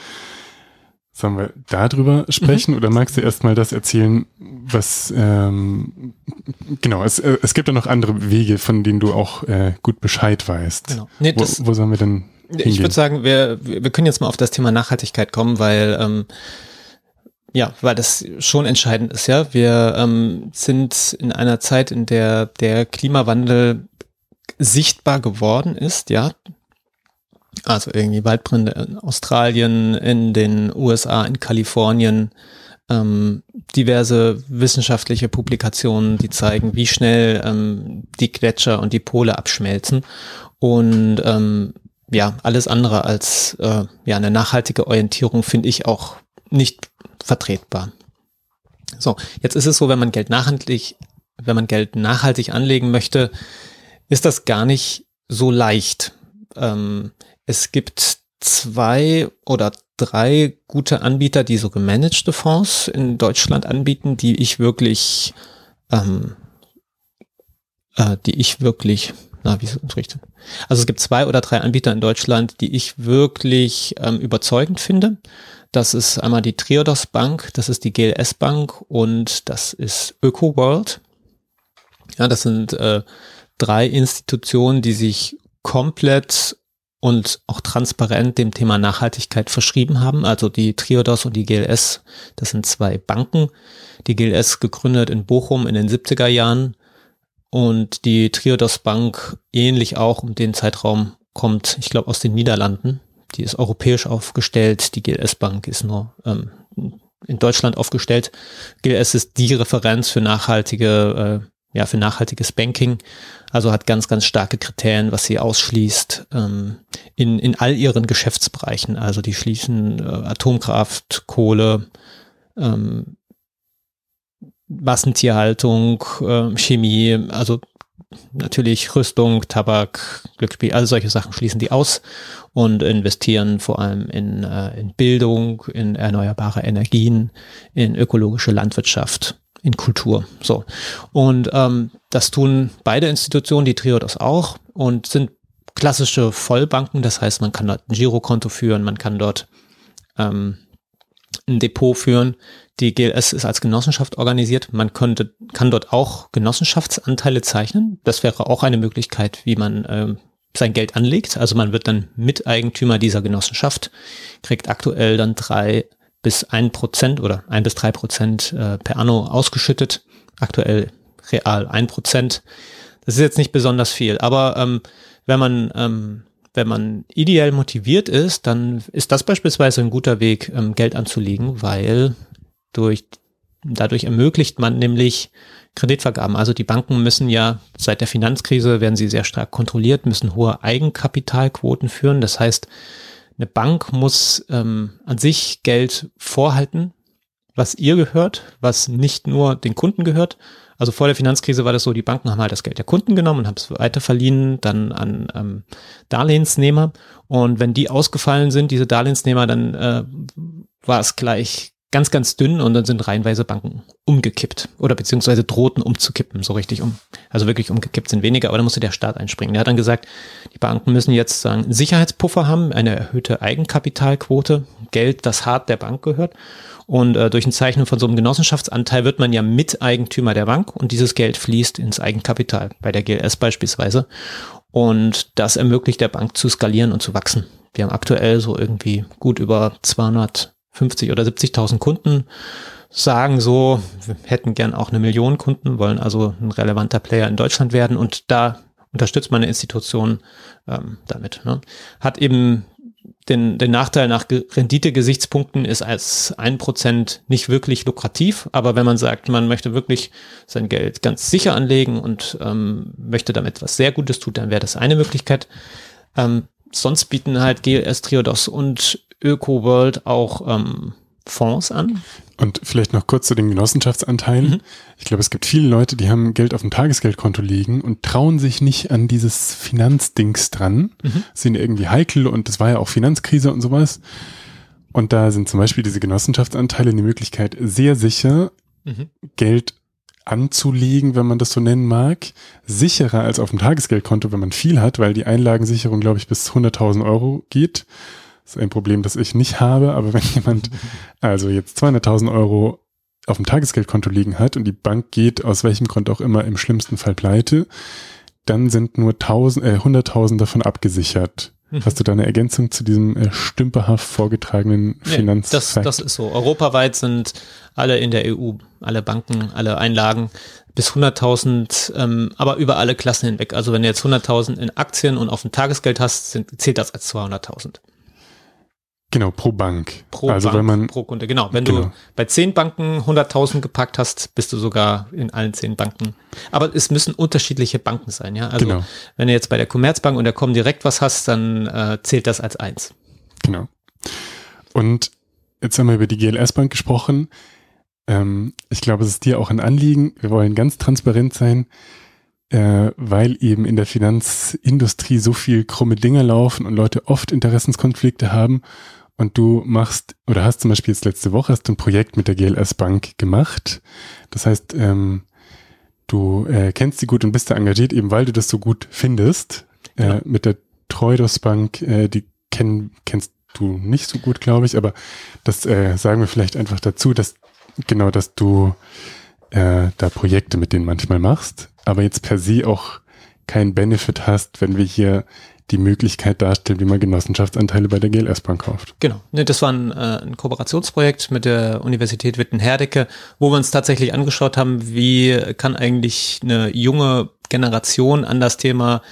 Sollen wir darüber sprechen mhm. oder magst du erstmal das erzählen, was ähm, genau, es, äh, es gibt ja noch andere Wege, von denen du auch äh, gut Bescheid weißt. Genau. Nee, wo, wo sollen wir denn hingehen? Ich würde sagen, wir, wir können jetzt mal auf das Thema Nachhaltigkeit kommen, weil ähm, ja, weil das schon entscheidend ist, ja. Wir ähm, sind in einer Zeit, in der der Klimawandel sichtbar geworden ist, ja. Also irgendwie Waldbrände in Australien, in den USA, in Kalifornien, ähm, diverse wissenschaftliche Publikationen, die zeigen, wie schnell ähm, die Gletscher und die Pole abschmelzen. Und ähm, ja, alles andere als äh, ja eine nachhaltige Orientierung finde ich auch nicht vertretbar. So, jetzt ist es so, wenn man Geld nachhaltig, wenn man Geld nachhaltig anlegen möchte, ist das gar nicht so leicht. Ähm, es gibt zwei oder drei gute Anbieter, die so gemanagte Fonds in Deutschland anbieten, die ich wirklich, ähm, äh, die ich wirklich, na, wie ist richtig? Also es gibt zwei oder drei Anbieter in Deutschland, die ich wirklich ähm, überzeugend finde. Das ist einmal die Triodos Bank, das ist die GLS Bank und das ist ÖkoWorld. Ja, das sind äh, drei Institutionen, die sich komplett und auch transparent dem Thema Nachhaltigkeit verschrieben haben. Also die Triodos und die GLS, das sind zwei Banken. Die GLS gegründet in Bochum in den 70er Jahren und die Triodos Bank ähnlich auch um den Zeitraum kommt, ich glaube, aus den Niederlanden die ist europäisch aufgestellt, die GLS Bank ist nur ähm, in Deutschland aufgestellt. GLS ist die Referenz für nachhaltige, äh, ja, für nachhaltiges Banking, also hat ganz, ganz starke Kriterien, was sie ausschließt, ähm, in, in all ihren Geschäftsbereichen. Also die schließen äh, Atomkraft, Kohle, ähm, Massentierhaltung, äh, Chemie, also natürlich Rüstung, Tabak, Glücksspiel, all solche Sachen schließen die aus und investieren vor allem in, äh, in Bildung, in erneuerbare Energien, in ökologische Landwirtschaft, in Kultur. So. Und ähm, das tun beide Institutionen, die Trio das auch und sind klassische Vollbanken, das heißt, man kann dort ein Girokonto führen, man kann dort ähm, ein Depot führen. Die GLS ist als Genossenschaft organisiert. Man könnte, kann dort auch Genossenschaftsanteile zeichnen. Das wäre auch eine Möglichkeit, wie man ähm, sein Geld anlegt. Also man wird dann Miteigentümer dieser Genossenschaft, kriegt aktuell dann drei bis ein Prozent oder ein bis drei Prozent äh, per anno ausgeschüttet. Aktuell real ein Prozent. Das ist jetzt nicht besonders viel, aber ähm, wenn man ähm, wenn man ideell motiviert ist, dann ist das beispielsweise ein guter Weg, ähm, Geld anzulegen, weil durch dadurch ermöglicht man nämlich Kreditvergaben. Also die Banken müssen ja seit der Finanzkrise werden sie sehr stark kontrolliert, müssen hohe Eigenkapitalquoten führen. Das heißt, eine Bank muss ähm, an sich Geld vorhalten, was ihr gehört, was nicht nur den Kunden gehört. Also vor der Finanzkrise war das so, die Banken haben halt das Geld der Kunden genommen und haben es weiterverliehen dann an ähm, Darlehensnehmer. Und wenn die ausgefallen sind, diese Darlehensnehmer, dann äh, war es gleich ganz, ganz dünn und dann sind reihenweise Banken umgekippt oder beziehungsweise drohten umzukippen, so richtig um. Also wirklich umgekippt sind weniger, aber da musste der Staat einspringen. Der hat dann gesagt, die Banken müssen jetzt sagen, Sicherheitspuffer haben, eine erhöhte Eigenkapitalquote, Geld, das hart der Bank gehört. Und äh, durch ein Zeichnen von so einem Genossenschaftsanteil wird man ja Miteigentümer der Bank und dieses Geld fließt ins Eigenkapital, bei der GLS beispielsweise. Und das ermöglicht der Bank zu skalieren und zu wachsen. Wir haben aktuell so irgendwie gut über 200 50 oder 70.000 Kunden sagen so, wir hätten gern auch eine Million Kunden, wollen also ein relevanter Player in Deutschland werden und da unterstützt man eine Institution ähm, damit. Ne? Hat eben den, den Nachteil nach Rendite-Gesichtspunkten ist als ein Prozent nicht wirklich lukrativ, aber wenn man sagt, man möchte wirklich sein Geld ganz sicher anlegen und ähm, möchte damit was sehr Gutes tun, dann wäre das eine Möglichkeit. Ähm, sonst bieten halt GLS, Triodos und ÖkoWorld auch ähm, Fonds an. Und vielleicht noch kurz zu den Genossenschaftsanteilen. Mhm. Ich glaube, es gibt viele Leute, die haben Geld auf dem Tagesgeldkonto liegen und trauen sich nicht an dieses Finanzdings dran. Mhm. Sind irgendwie heikel und das war ja auch Finanzkrise und sowas. Und da sind zum Beispiel diese Genossenschaftsanteile die Möglichkeit, sehr sicher mhm. Geld anzulegen, wenn man das so nennen mag, sicherer als auf dem Tagesgeldkonto, wenn man viel hat, weil die Einlagensicherung, glaube ich, bis 100.000 Euro geht. Das ist ein Problem, das ich nicht habe, aber wenn jemand also jetzt 200.000 Euro auf dem Tagesgeldkonto liegen hat und die Bank geht aus welchem Grund auch immer im schlimmsten Fall pleite, dann sind nur 1000, äh, 100.000 davon abgesichert. Mhm. Hast du da eine Ergänzung zu diesem äh, stümperhaft vorgetragenen nee, Finanz? Das, das ist so. Europaweit sind alle in der EU, alle Banken, alle Einlagen bis 100.000, ähm, aber über alle Klassen hinweg. Also wenn du jetzt 100.000 in Aktien und auf dem Tagesgeld hast, sind, zählt das als 200.000. Genau, pro Bank. Pro also Bank, wenn man, pro Kunde, genau. Wenn genau. du bei zehn Banken 100.000 gepackt hast, bist du sogar in allen zehn Banken. Aber es müssen unterschiedliche Banken sein, ja. Also genau. wenn du jetzt bei der Commerzbank und der Comdirect was hast, dann äh, zählt das als eins. Genau. Und jetzt haben wir über die GLS Bank gesprochen. Ähm, ich glaube, es ist dir auch ein Anliegen. Wir wollen ganz transparent sein äh, weil eben in der Finanzindustrie so viel krumme Dinge laufen und Leute oft Interessenskonflikte haben. Und du machst oder hast zum Beispiel jetzt letzte Woche hast du ein Projekt mit der GLS Bank gemacht. Das heißt, ähm, du äh, kennst sie gut und bist da engagiert, eben weil du das so gut findest. Genau. Äh, mit der Treudos Bank, äh, die kenn, kennst du nicht so gut, glaube ich, aber das äh, sagen wir vielleicht einfach dazu, dass genau, dass du äh, da Projekte mit denen manchmal machst aber jetzt per se auch keinen Benefit hast, wenn wir hier die Möglichkeit darstellen, wie man Genossenschaftsanteile bei der GLS Bank kauft. Genau. Ne, das war ein, äh, ein Kooperationsprojekt mit der Universität Witten-Herdecke, wo wir uns tatsächlich angeschaut haben, wie kann eigentlich eine junge Generation an das Thema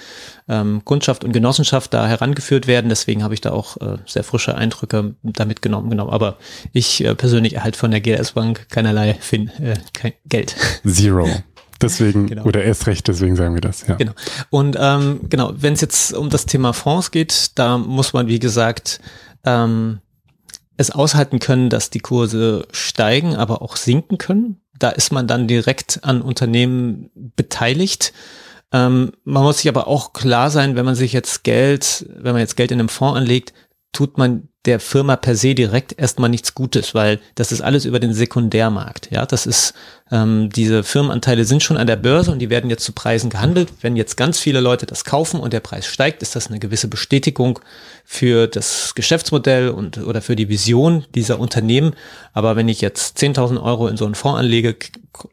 ähm, Kundschaft und Genossenschaft da herangeführt werden. Deswegen habe ich da auch äh, sehr frische Eindrücke damit genommen. Genau. Aber ich äh, persönlich erhalte von der GLS Bank keinerlei fin äh, kein Geld. Zero. Deswegen, genau. oder erst recht, deswegen sagen wir das, ja. Genau. Und ähm, genau, wenn es jetzt um das Thema Fonds geht, da muss man, wie gesagt, ähm, es aushalten können, dass die Kurse steigen, aber auch sinken können. Da ist man dann direkt an Unternehmen beteiligt. Ähm, man muss sich aber auch klar sein, wenn man sich jetzt Geld, wenn man jetzt Geld in einem Fonds anlegt, tut man der Firma per se direkt erstmal nichts Gutes, weil das ist alles über den Sekundärmarkt. Ja, das ist, ähm, diese Firmenanteile sind schon an der Börse und die werden jetzt zu Preisen gehandelt. Wenn jetzt ganz viele Leute das kaufen und der Preis steigt, ist das eine gewisse Bestätigung für das Geschäftsmodell und oder für die Vision dieser Unternehmen. Aber wenn ich jetzt 10.000 Euro in so einen Fonds anlege,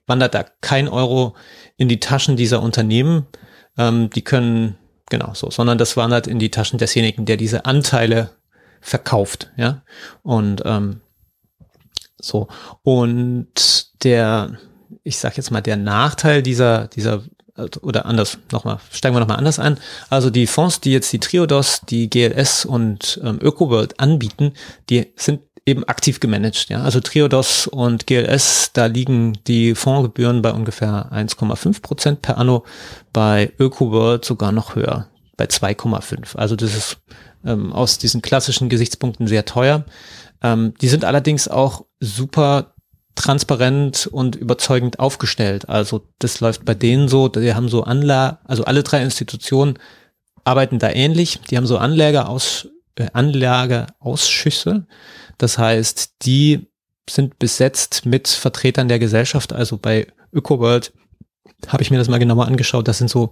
wandert da kein Euro in die Taschen dieser Unternehmen. Ähm, die können genau so, sondern das wandert in die Taschen desjenigen, der diese Anteile verkauft, ja. Und ähm, so. Und der, ich sag jetzt mal, der Nachteil dieser, dieser oder anders, nochmal, steigen wir nochmal anders ein. Also die Fonds, die jetzt die Triodos, die GLS und ähm, ÖkoWorld anbieten, die sind eben aktiv gemanagt. Ja? Also Triodos und GLS, da liegen die Fondsgebühren bei ungefähr 1,5 Prozent per anno, bei ÖkoWorld sogar noch höher, bei 2,5. Also das ist ähm, aus diesen klassischen Gesichtspunkten sehr teuer. Ähm, die sind allerdings auch super transparent und überzeugend aufgestellt. Also das läuft bei denen so, die haben so Anlage, also alle drei Institutionen arbeiten da ähnlich. Die haben so Anlageaus, äh, Anlageausschüsse. Das heißt, die sind besetzt mit Vertretern der Gesellschaft. Also bei ÖkoWorld habe ich mir das mal genauer angeschaut. Das sind so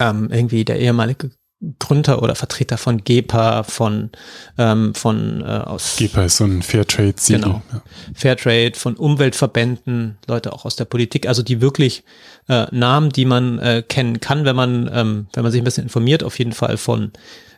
ähm, irgendwie der ehemalige Gründer oder Vertreter von GEPA, von, ähm, von äh, aus GEPA ist so ein Fairtrade-Siegel. Genau. Ja. Fairtrade, von Umweltverbänden, Leute auch aus der Politik, also die wirklich äh, Namen, die man äh, kennen kann, wenn man, ähm, wenn man sich ein bisschen informiert, auf jeden Fall von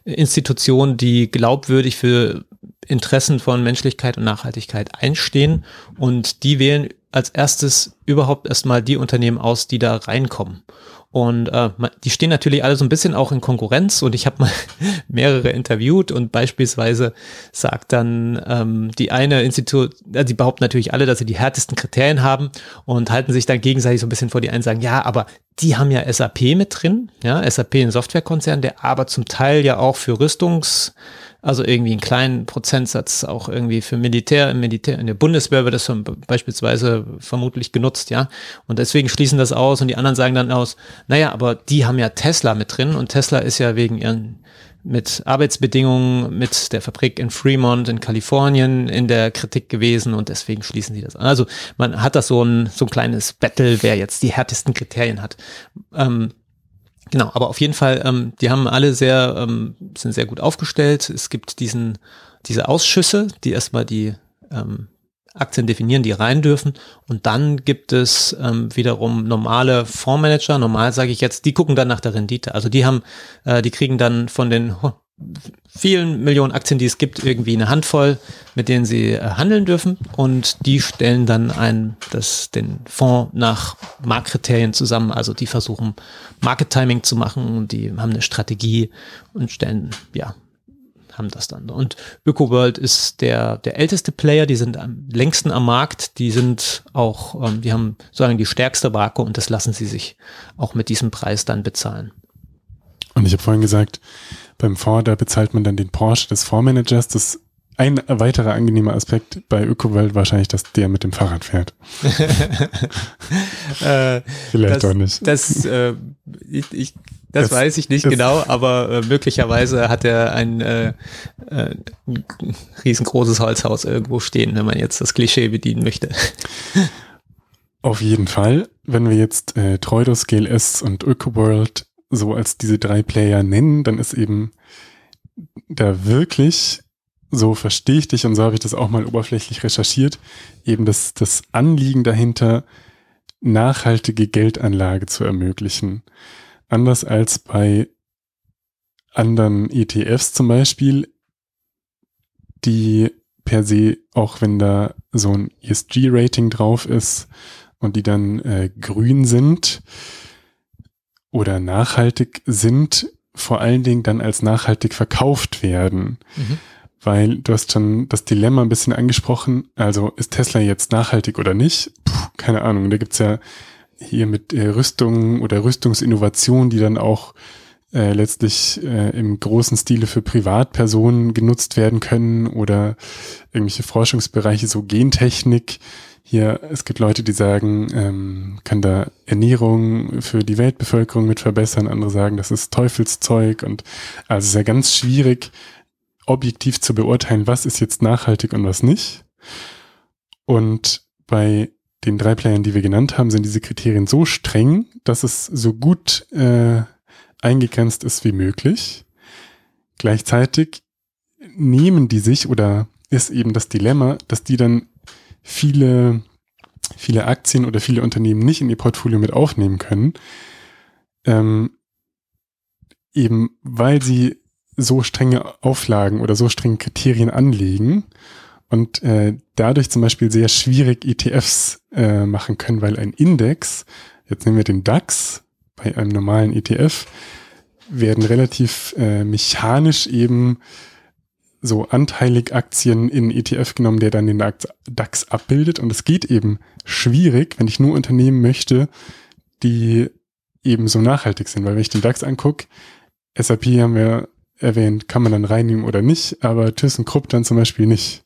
Institutionen, die glaubwürdig für Interessen von Menschlichkeit und Nachhaltigkeit einstehen und die wählen als erstes überhaupt erstmal die Unternehmen aus, die da reinkommen. Und äh, die stehen natürlich alle so ein bisschen auch in Konkurrenz. Und ich habe mal mehrere interviewt. Und beispielsweise sagt dann ähm, die eine Institut, äh, die behaupten natürlich alle, dass sie die härtesten Kriterien haben und halten sich dann gegenseitig so ein bisschen vor. Die einen sagen, ja, aber die haben ja SAP mit drin, ja, SAP ein Softwarekonzern, der aber zum Teil ja auch für Rüstungs also irgendwie einen kleinen Prozentsatz auch irgendwie für Militär, im Militär, in der Bundeswehr wird das beispielsweise vermutlich genutzt, ja. Und deswegen schließen das aus und die anderen sagen dann aus, naja, aber die haben ja Tesla mit drin und Tesla ist ja wegen ihren mit Arbeitsbedingungen mit der Fabrik in Fremont in Kalifornien in der Kritik gewesen und deswegen schließen sie das an. Also man hat das so ein, so ein kleines Battle, wer jetzt die härtesten Kriterien hat. Ähm, Genau, aber auf jeden Fall, ähm, die haben alle sehr, ähm, sind sehr gut aufgestellt. Es gibt diesen, diese Ausschüsse, die erstmal die ähm, Aktien definieren, die rein dürfen. Und dann gibt es ähm, wiederum normale Fondsmanager, normal sage ich jetzt, die gucken dann nach der Rendite. Also die haben, äh, die kriegen dann von den vielen Millionen Aktien, die es gibt, irgendwie eine Handvoll, mit denen sie äh, handeln dürfen und die stellen dann ein, das, den Fonds nach Marktkriterien zusammen. Also die versuchen Market Timing zu machen, die haben eine Strategie und stellen, ja, haben das dann. Und ÖkoWorld ist der, der älteste Player, die sind am längsten am Markt, die sind auch, ähm, die haben sozusagen die stärkste Marke und das lassen sie sich auch mit diesem Preis dann bezahlen. Und ich habe vorhin gesagt, beim Fonds, da bezahlt man dann den Porsche des Fondsmanagers. Das ein weiterer angenehmer Aspekt bei ÖkoWorld wahrscheinlich, dass der mit dem Fahrrad fährt. äh, Vielleicht das, auch nicht. Das, äh, ich, ich, das, das weiß ich nicht genau, aber äh, möglicherweise hat er ein, äh, äh, ein riesengroßes Holzhaus irgendwo stehen, wenn man jetzt das Klischee bedienen möchte. Auf jeden Fall, wenn wir jetzt äh, Treudos, GLS und ÖkoWorld so als diese drei Player nennen, dann ist eben da wirklich, so verstehe ich dich und so habe ich das auch mal oberflächlich recherchiert, eben das, das Anliegen dahinter, nachhaltige Geldanlage zu ermöglichen. Anders als bei anderen ETFs zum Beispiel, die per se, auch wenn da so ein ESG-Rating drauf ist und die dann äh, grün sind, oder nachhaltig sind, vor allen Dingen dann als nachhaltig verkauft werden. Mhm. Weil du hast schon das Dilemma ein bisschen angesprochen. Also ist Tesla jetzt nachhaltig oder nicht? Puh, keine Ahnung. Da gibt's ja hier mit äh, Rüstungen oder Rüstungsinnovationen, die dann auch äh, letztlich äh, im großen Stile für Privatpersonen genutzt werden können oder irgendwelche Forschungsbereiche, so Gentechnik, hier, es gibt Leute, die sagen, ähm, kann da Ernährung für die Weltbevölkerung mit verbessern. Andere sagen, das ist Teufelszeug und also es ist ja ganz schwierig, objektiv zu beurteilen, was ist jetzt nachhaltig und was nicht. Und bei den drei Playern, die wir genannt haben, sind diese Kriterien so streng, dass es so gut äh, eingegrenzt ist wie möglich. Gleichzeitig nehmen die sich oder ist eben das Dilemma, dass die dann viele, viele Aktien oder viele Unternehmen nicht in ihr Portfolio mit aufnehmen können, ähm, eben weil sie so strenge Auflagen oder so strenge Kriterien anlegen und äh, dadurch zum Beispiel sehr schwierig ETFs äh, machen können, weil ein Index, jetzt nehmen wir den DAX, bei einem normalen ETF, werden relativ äh, mechanisch eben so anteilig Aktien in ETF genommen, der dann den DAX abbildet. Und es geht eben schwierig, wenn ich nur Unternehmen möchte, die eben so nachhaltig sind. Weil wenn ich den DAX angucke, SAP haben wir erwähnt, kann man dann reinnehmen oder nicht, aber ThyssenKrupp dann zum Beispiel nicht.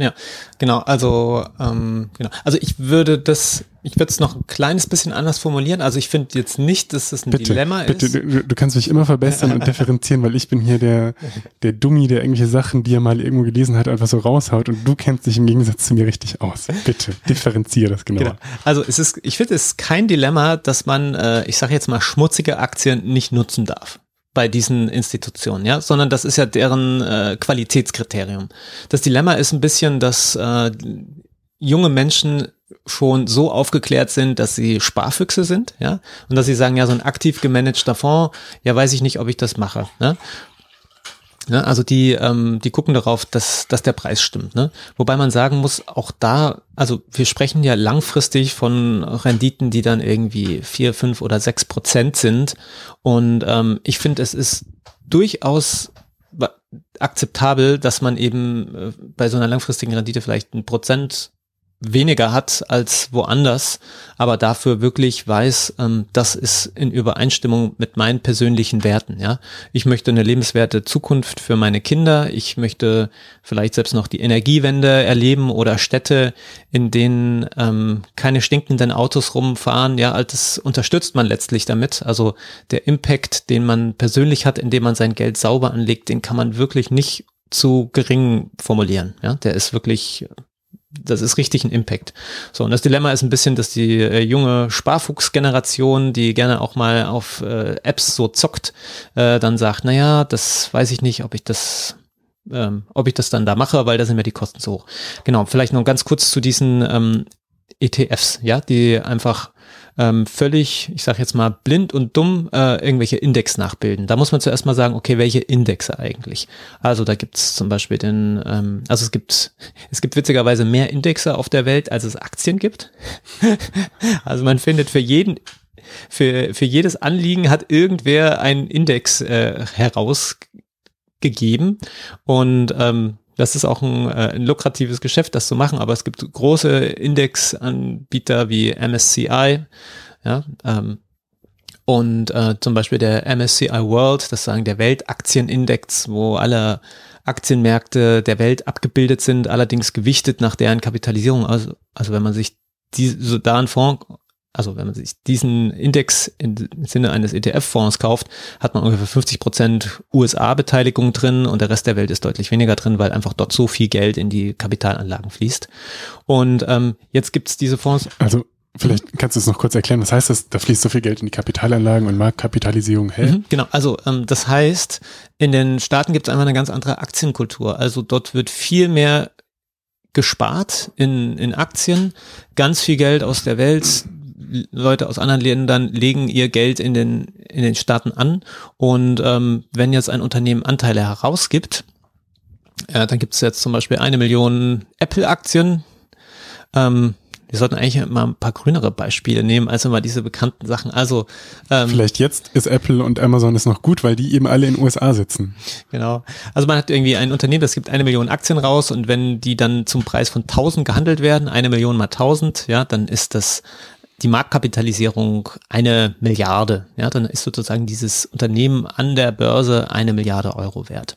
Ja, genau. Also ähm, genau. Also ich würde das, ich würde es noch ein kleines bisschen anders formulieren. Also ich finde jetzt nicht, dass das ein bitte, Dilemma bitte, ist. Du, du kannst mich immer verbessern und differenzieren, weil ich bin hier der der Dummi, der irgendwelche Sachen, die er mal irgendwo gelesen hat, einfach so raushaut und du kennst dich im Gegensatz zu mir richtig aus. Bitte differenziere das genau. genau. Also es ist, ich finde es ist kein Dilemma, dass man, äh, ich sage jetzt mal, schmutzige Aktien nicht nutzen darf bei diesen Institutionen, ja, sondern das ist ja deren äh, Qualitätskriterium. Das Dilemma ist ein bisschen, dass äh, junge Menschen schon so aufgeklärt sind, dass sie Sparfüchse sind, ja, und dass sie sagen, ja, so ein aktiv gemanagter Fonds, ja, weiß ich nicht, ob ich das mache, ne? Ne? Also die, ähm, die gucken darauf, dass, dass der Preis stimmt. Ne? Wobei man sagen muss, auch da, also wir sprechen ja langfristig von Renditen, die dann irgendwie vier, fünf oder sechs Prozent sind. Und ähm, ich finde, es ist durchaus akzeptabel, dass man eben äh, bei so einer langfristigen Rendite vielleicht ein Prozent weniger hat als woanders, aber dafür wirklich weiß, ähm, das ist in Übereinstimmung mit meinen persönlichen Werten. Ja, ich möchte eine lebenswerte Zukunft für meine Kinder. Ich möchte vielleicht selbst noch die Energiewende erleben oder Städte, in denen ähm, keine stinkenden Autos rumfahren. Ja, das unterstützt man letztlich damit. Also der Impact, den man persönlich hat, indem man sein Geld sauber anlegt, den kann man wirklich nicht zu gering formulieren. Ja, der ist wirklich das ist richtig ein Impact. So, und das Dilemma ist ein bisschen, dass die äh, junge Sparfuchs-Generation, die gerne auch mal auf äh, Apps so zockt, äh, dann sagt, naja, das weiß ich nicht, ob ich das ähm, ob ich das dann da mache, weil da sind mir die Kosten zu hoch. Genau, vielleicht noch ganz kurz zu diesen ähm, ETFs, ja, die einfach ähm, völlig, ich sage jetzt mal, blind und dumm äh, irgendwelche Index nachbilden. Da muss man zuerst mal sagen, okay, welche Indexe eigentlich? Also da gibt's zum Beispiel den, ähm, also es gibt, es gibt witzigerweise mehr Indexe auf der Welt, als es Aktien gibt. also man findet für jeden für, für jedes Anliegen hat irgendwer einen Index äh, herausgegeben und ähm, das ist auch ein, äh, ein lukratives Geschäft, das zu machen, aber es gibt große Indexanbieter wie MSCI, ja, ähm, und äh, zum Beispiel der MSCI World, das sagen der Weltaktienindex, wo alle Aktienmärkte der Welt abgebildet sind, allerdings gewichtet nach deren Kapitalisierung. Also, also wenn man sich die, so da einen Fonds also wenn man sich diesen Index im Sinne eines ETF-Fonds kauft, hat man ungefähr 50 Prozent USA-Beteiligung drin und der Rest der Welt ist deutlich weniger drin, weil einfach dort so viel Geld in die Kapitalanlagen fließt. Und ähm, jetzt gibt's diese Fonds. Also Vielleicht kannst du es noch kurz erklären. Was heißt das? Da fließt so viel Geld in die Kapitalanlagen und Marktkapitalisierung. Hä? Mhm, genau. Also ähm, das heißt, in den Staaten gibt es einfach eine ganz andere Aktienkultur. Also dort wird viel mehr gespart in, in Aktien, ganz viel Geld aus der Welt Leute aus anderen Ländern legen ihr Geld in den, in den Staaten an. Und ähm, wenn jetzt ein Unternehmen Anteile herausgibt, äh, dann gibt es jetzt zum Beispiel eine Million Apple-Aktien. Ähm, wir sollten eigentlich mal ein paar grünere Beispiele nehmen, als immer diese bekannten Sachen. Also ähm, vielleicht jetzt ist Apple und Amazon ist noch gut, weil die eben alle in den USA sitzen. Genau. Also man hat irgendwie ein Unternehmen, das gibt eine Million Aktien raus und wenn die dann zum Preis von 1000 gehandelt werden, eine Million mal 1000, ja, dann ist das die Marktkapitalisierung eine Milliarde. Ja, dann ist sozusagen dieses Unternehmen an der Börse eine Milliarde Euro wert.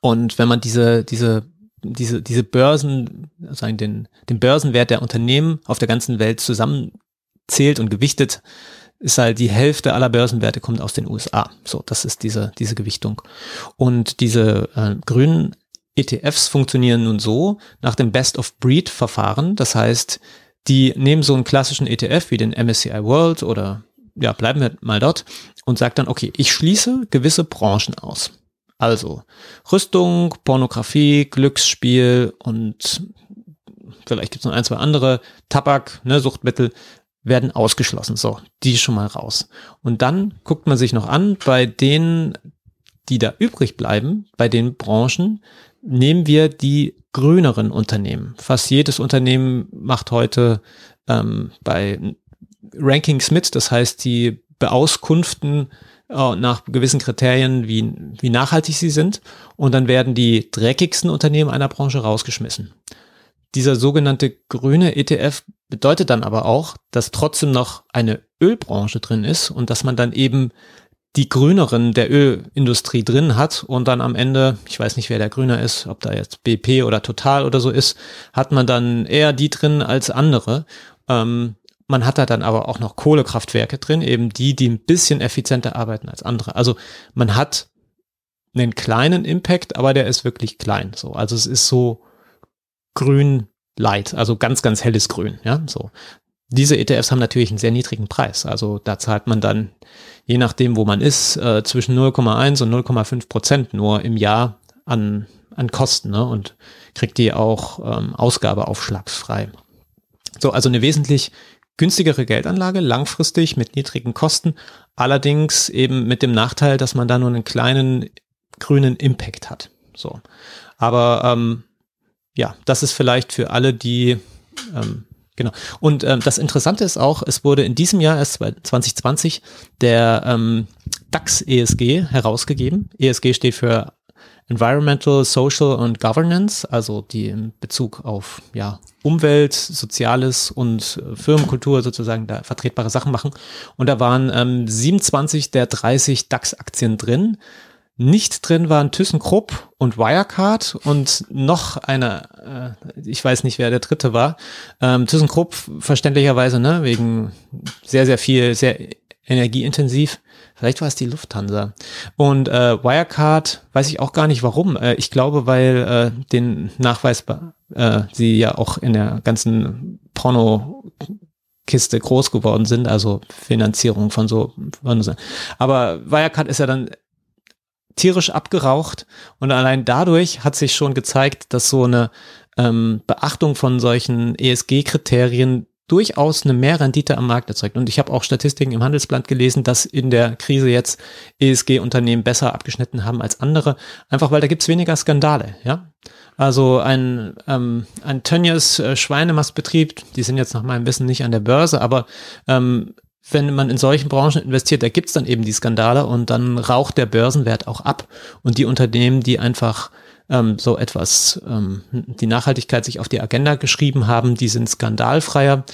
Und wenn man diese, diese, diese, diese Börsen, sagen den, den Börsenwert der Unternehmen auf der ganzen Welt zusammenzählt und gewichtet, ist halt die Hälfte aller Börsenwerte kommt aus den USA. So, das ist diese, diese Gewichtung. Und diese äh, grünen ETFs funktionieren nun so nach dem Best-of-Breed-Verfahren. Das heißt, die nehmen so einen klassischen ETF wie den MSCI World oder ja, bleiben wir mal dort und sagt dann, okay, ich schließe gewisse Branchen aus. Also Rüstung, Pornografie, Glücksspiel und vielleicht gibt es noch ein, zwei andere, Tabak, ne, Suchtmittel, werden ausgeschlossen. So, die schon mal raus. Und dann guckt man sich noch an, bei denen, die da übrig bleiben, bei den Branchen, nehmen wir die grüneren Unternehmen. Fast jedes Unternehmen macht heute ähm, bei Rankings mit, das heißt, die beauskunften äh, nach gewissen Kriterien, wie, wie nachhaltig sie sind. Und dann werden die dreckigsten Unternehmen einer Branche rausgeschmissen. Dieser sogenannte grüne ETF bedeutet dann aber auch, dass trotzdem noch eine Ölbranche drin ist und dass man dann eben die Grüneren der Ölindustrie drin hat und dann am Ende, ich weiß nicht, wer der Grüner ist, ob da jetzt BP oder Total oder so ist, hat man dann eher die drin als andere. Ähm, man hat da dann aber auch noch Kohlekraftwerke drin, eben die, die ein bisschen effizienter arbeiten als andere. Also man hat einen kleinen Impact, aber der ist wirklich klein. So, also es ist so grün light, also ganz, ganz helles Grün. Ja, so. Diese ETFs haben natürlich einen sehr niedrigen Preis. Also da zahlt man dann, je nachdem, wo man ist, äh, zwischen 0,1 und 0,5 Prozent nur im Jahr an, an Kosten ne? und kriegt die auch ähm, ausgabeaufschlagsfrei. So, also eine wesentlich günstigere Geldanlage, langfristig mit niedrigen Kosten, allerdings eben mit dem Nachteil, dass man da nur einen kleinen grünen Impact hat. So. Aber ähm, ja, das ist vielleicht für alle, die ähm, Genau. Und ähm, das Interessante ist auch, es wurde in diesem Jahr, erst 2020, der ähm, DAX ESG herausgegeben. ESG steht für Environmental, Social und Governance, also die in Bezug auf ja, Umwelt, Soziales und äh, Firmenkultur sozusagen da vertretbare Sachen machen. Und da waren ähm, 27 der 30 DAX-Aktien drin. Nicht drin waren ThyssenKrupp und Wirecard und noch eine, äh, ich weiß nicht, wer der dritte war. Ähm, ThyssenKrupp verständlicherweise, ne, wegen sehr, sehr viel, sehr energieintensiv. Vielleicht war es die Lufthansa. Und äh, Wirecard weiß ich auch gar nicht warum. Äh, ich glaube, weil äh, den Nachweis äh, sie ja auch in der ganzen Porno-Kiste groß geworden sind, also Finanzierung von so. Aber Wirecard ist ja dann tierisch abgeraucht und allein dadurch hat sich schon gezeigt, dass so eine ähm, Beachtung von solchen ESG-Kriterien durchaus eine Mehrrendite am Markt erzeugt. Und ich habe auch Statistiken im Handelsblatt gelesen, dass in der Krise jetzt ESG-Unternehmen besser abgeschnitten haben als andere, einfach weil da gibt's weniger Skandale. Ja, Also ein, ähm, ein Tönnies äh, Schweinemastbetrieb, die sind jetzt nach meinem Wissen nicht an der Börse, aber ähm, wenn man in solchen Branchen investiert, da gibt's dann eben die Skandale und dann raucht der Börsenwert auch ab. Und die Unternehmen, die einfach ähm, so etwas, ähm, die Nachhaltigkeit sich auf die Agenda geschrieben haben, die sind skandalfreier,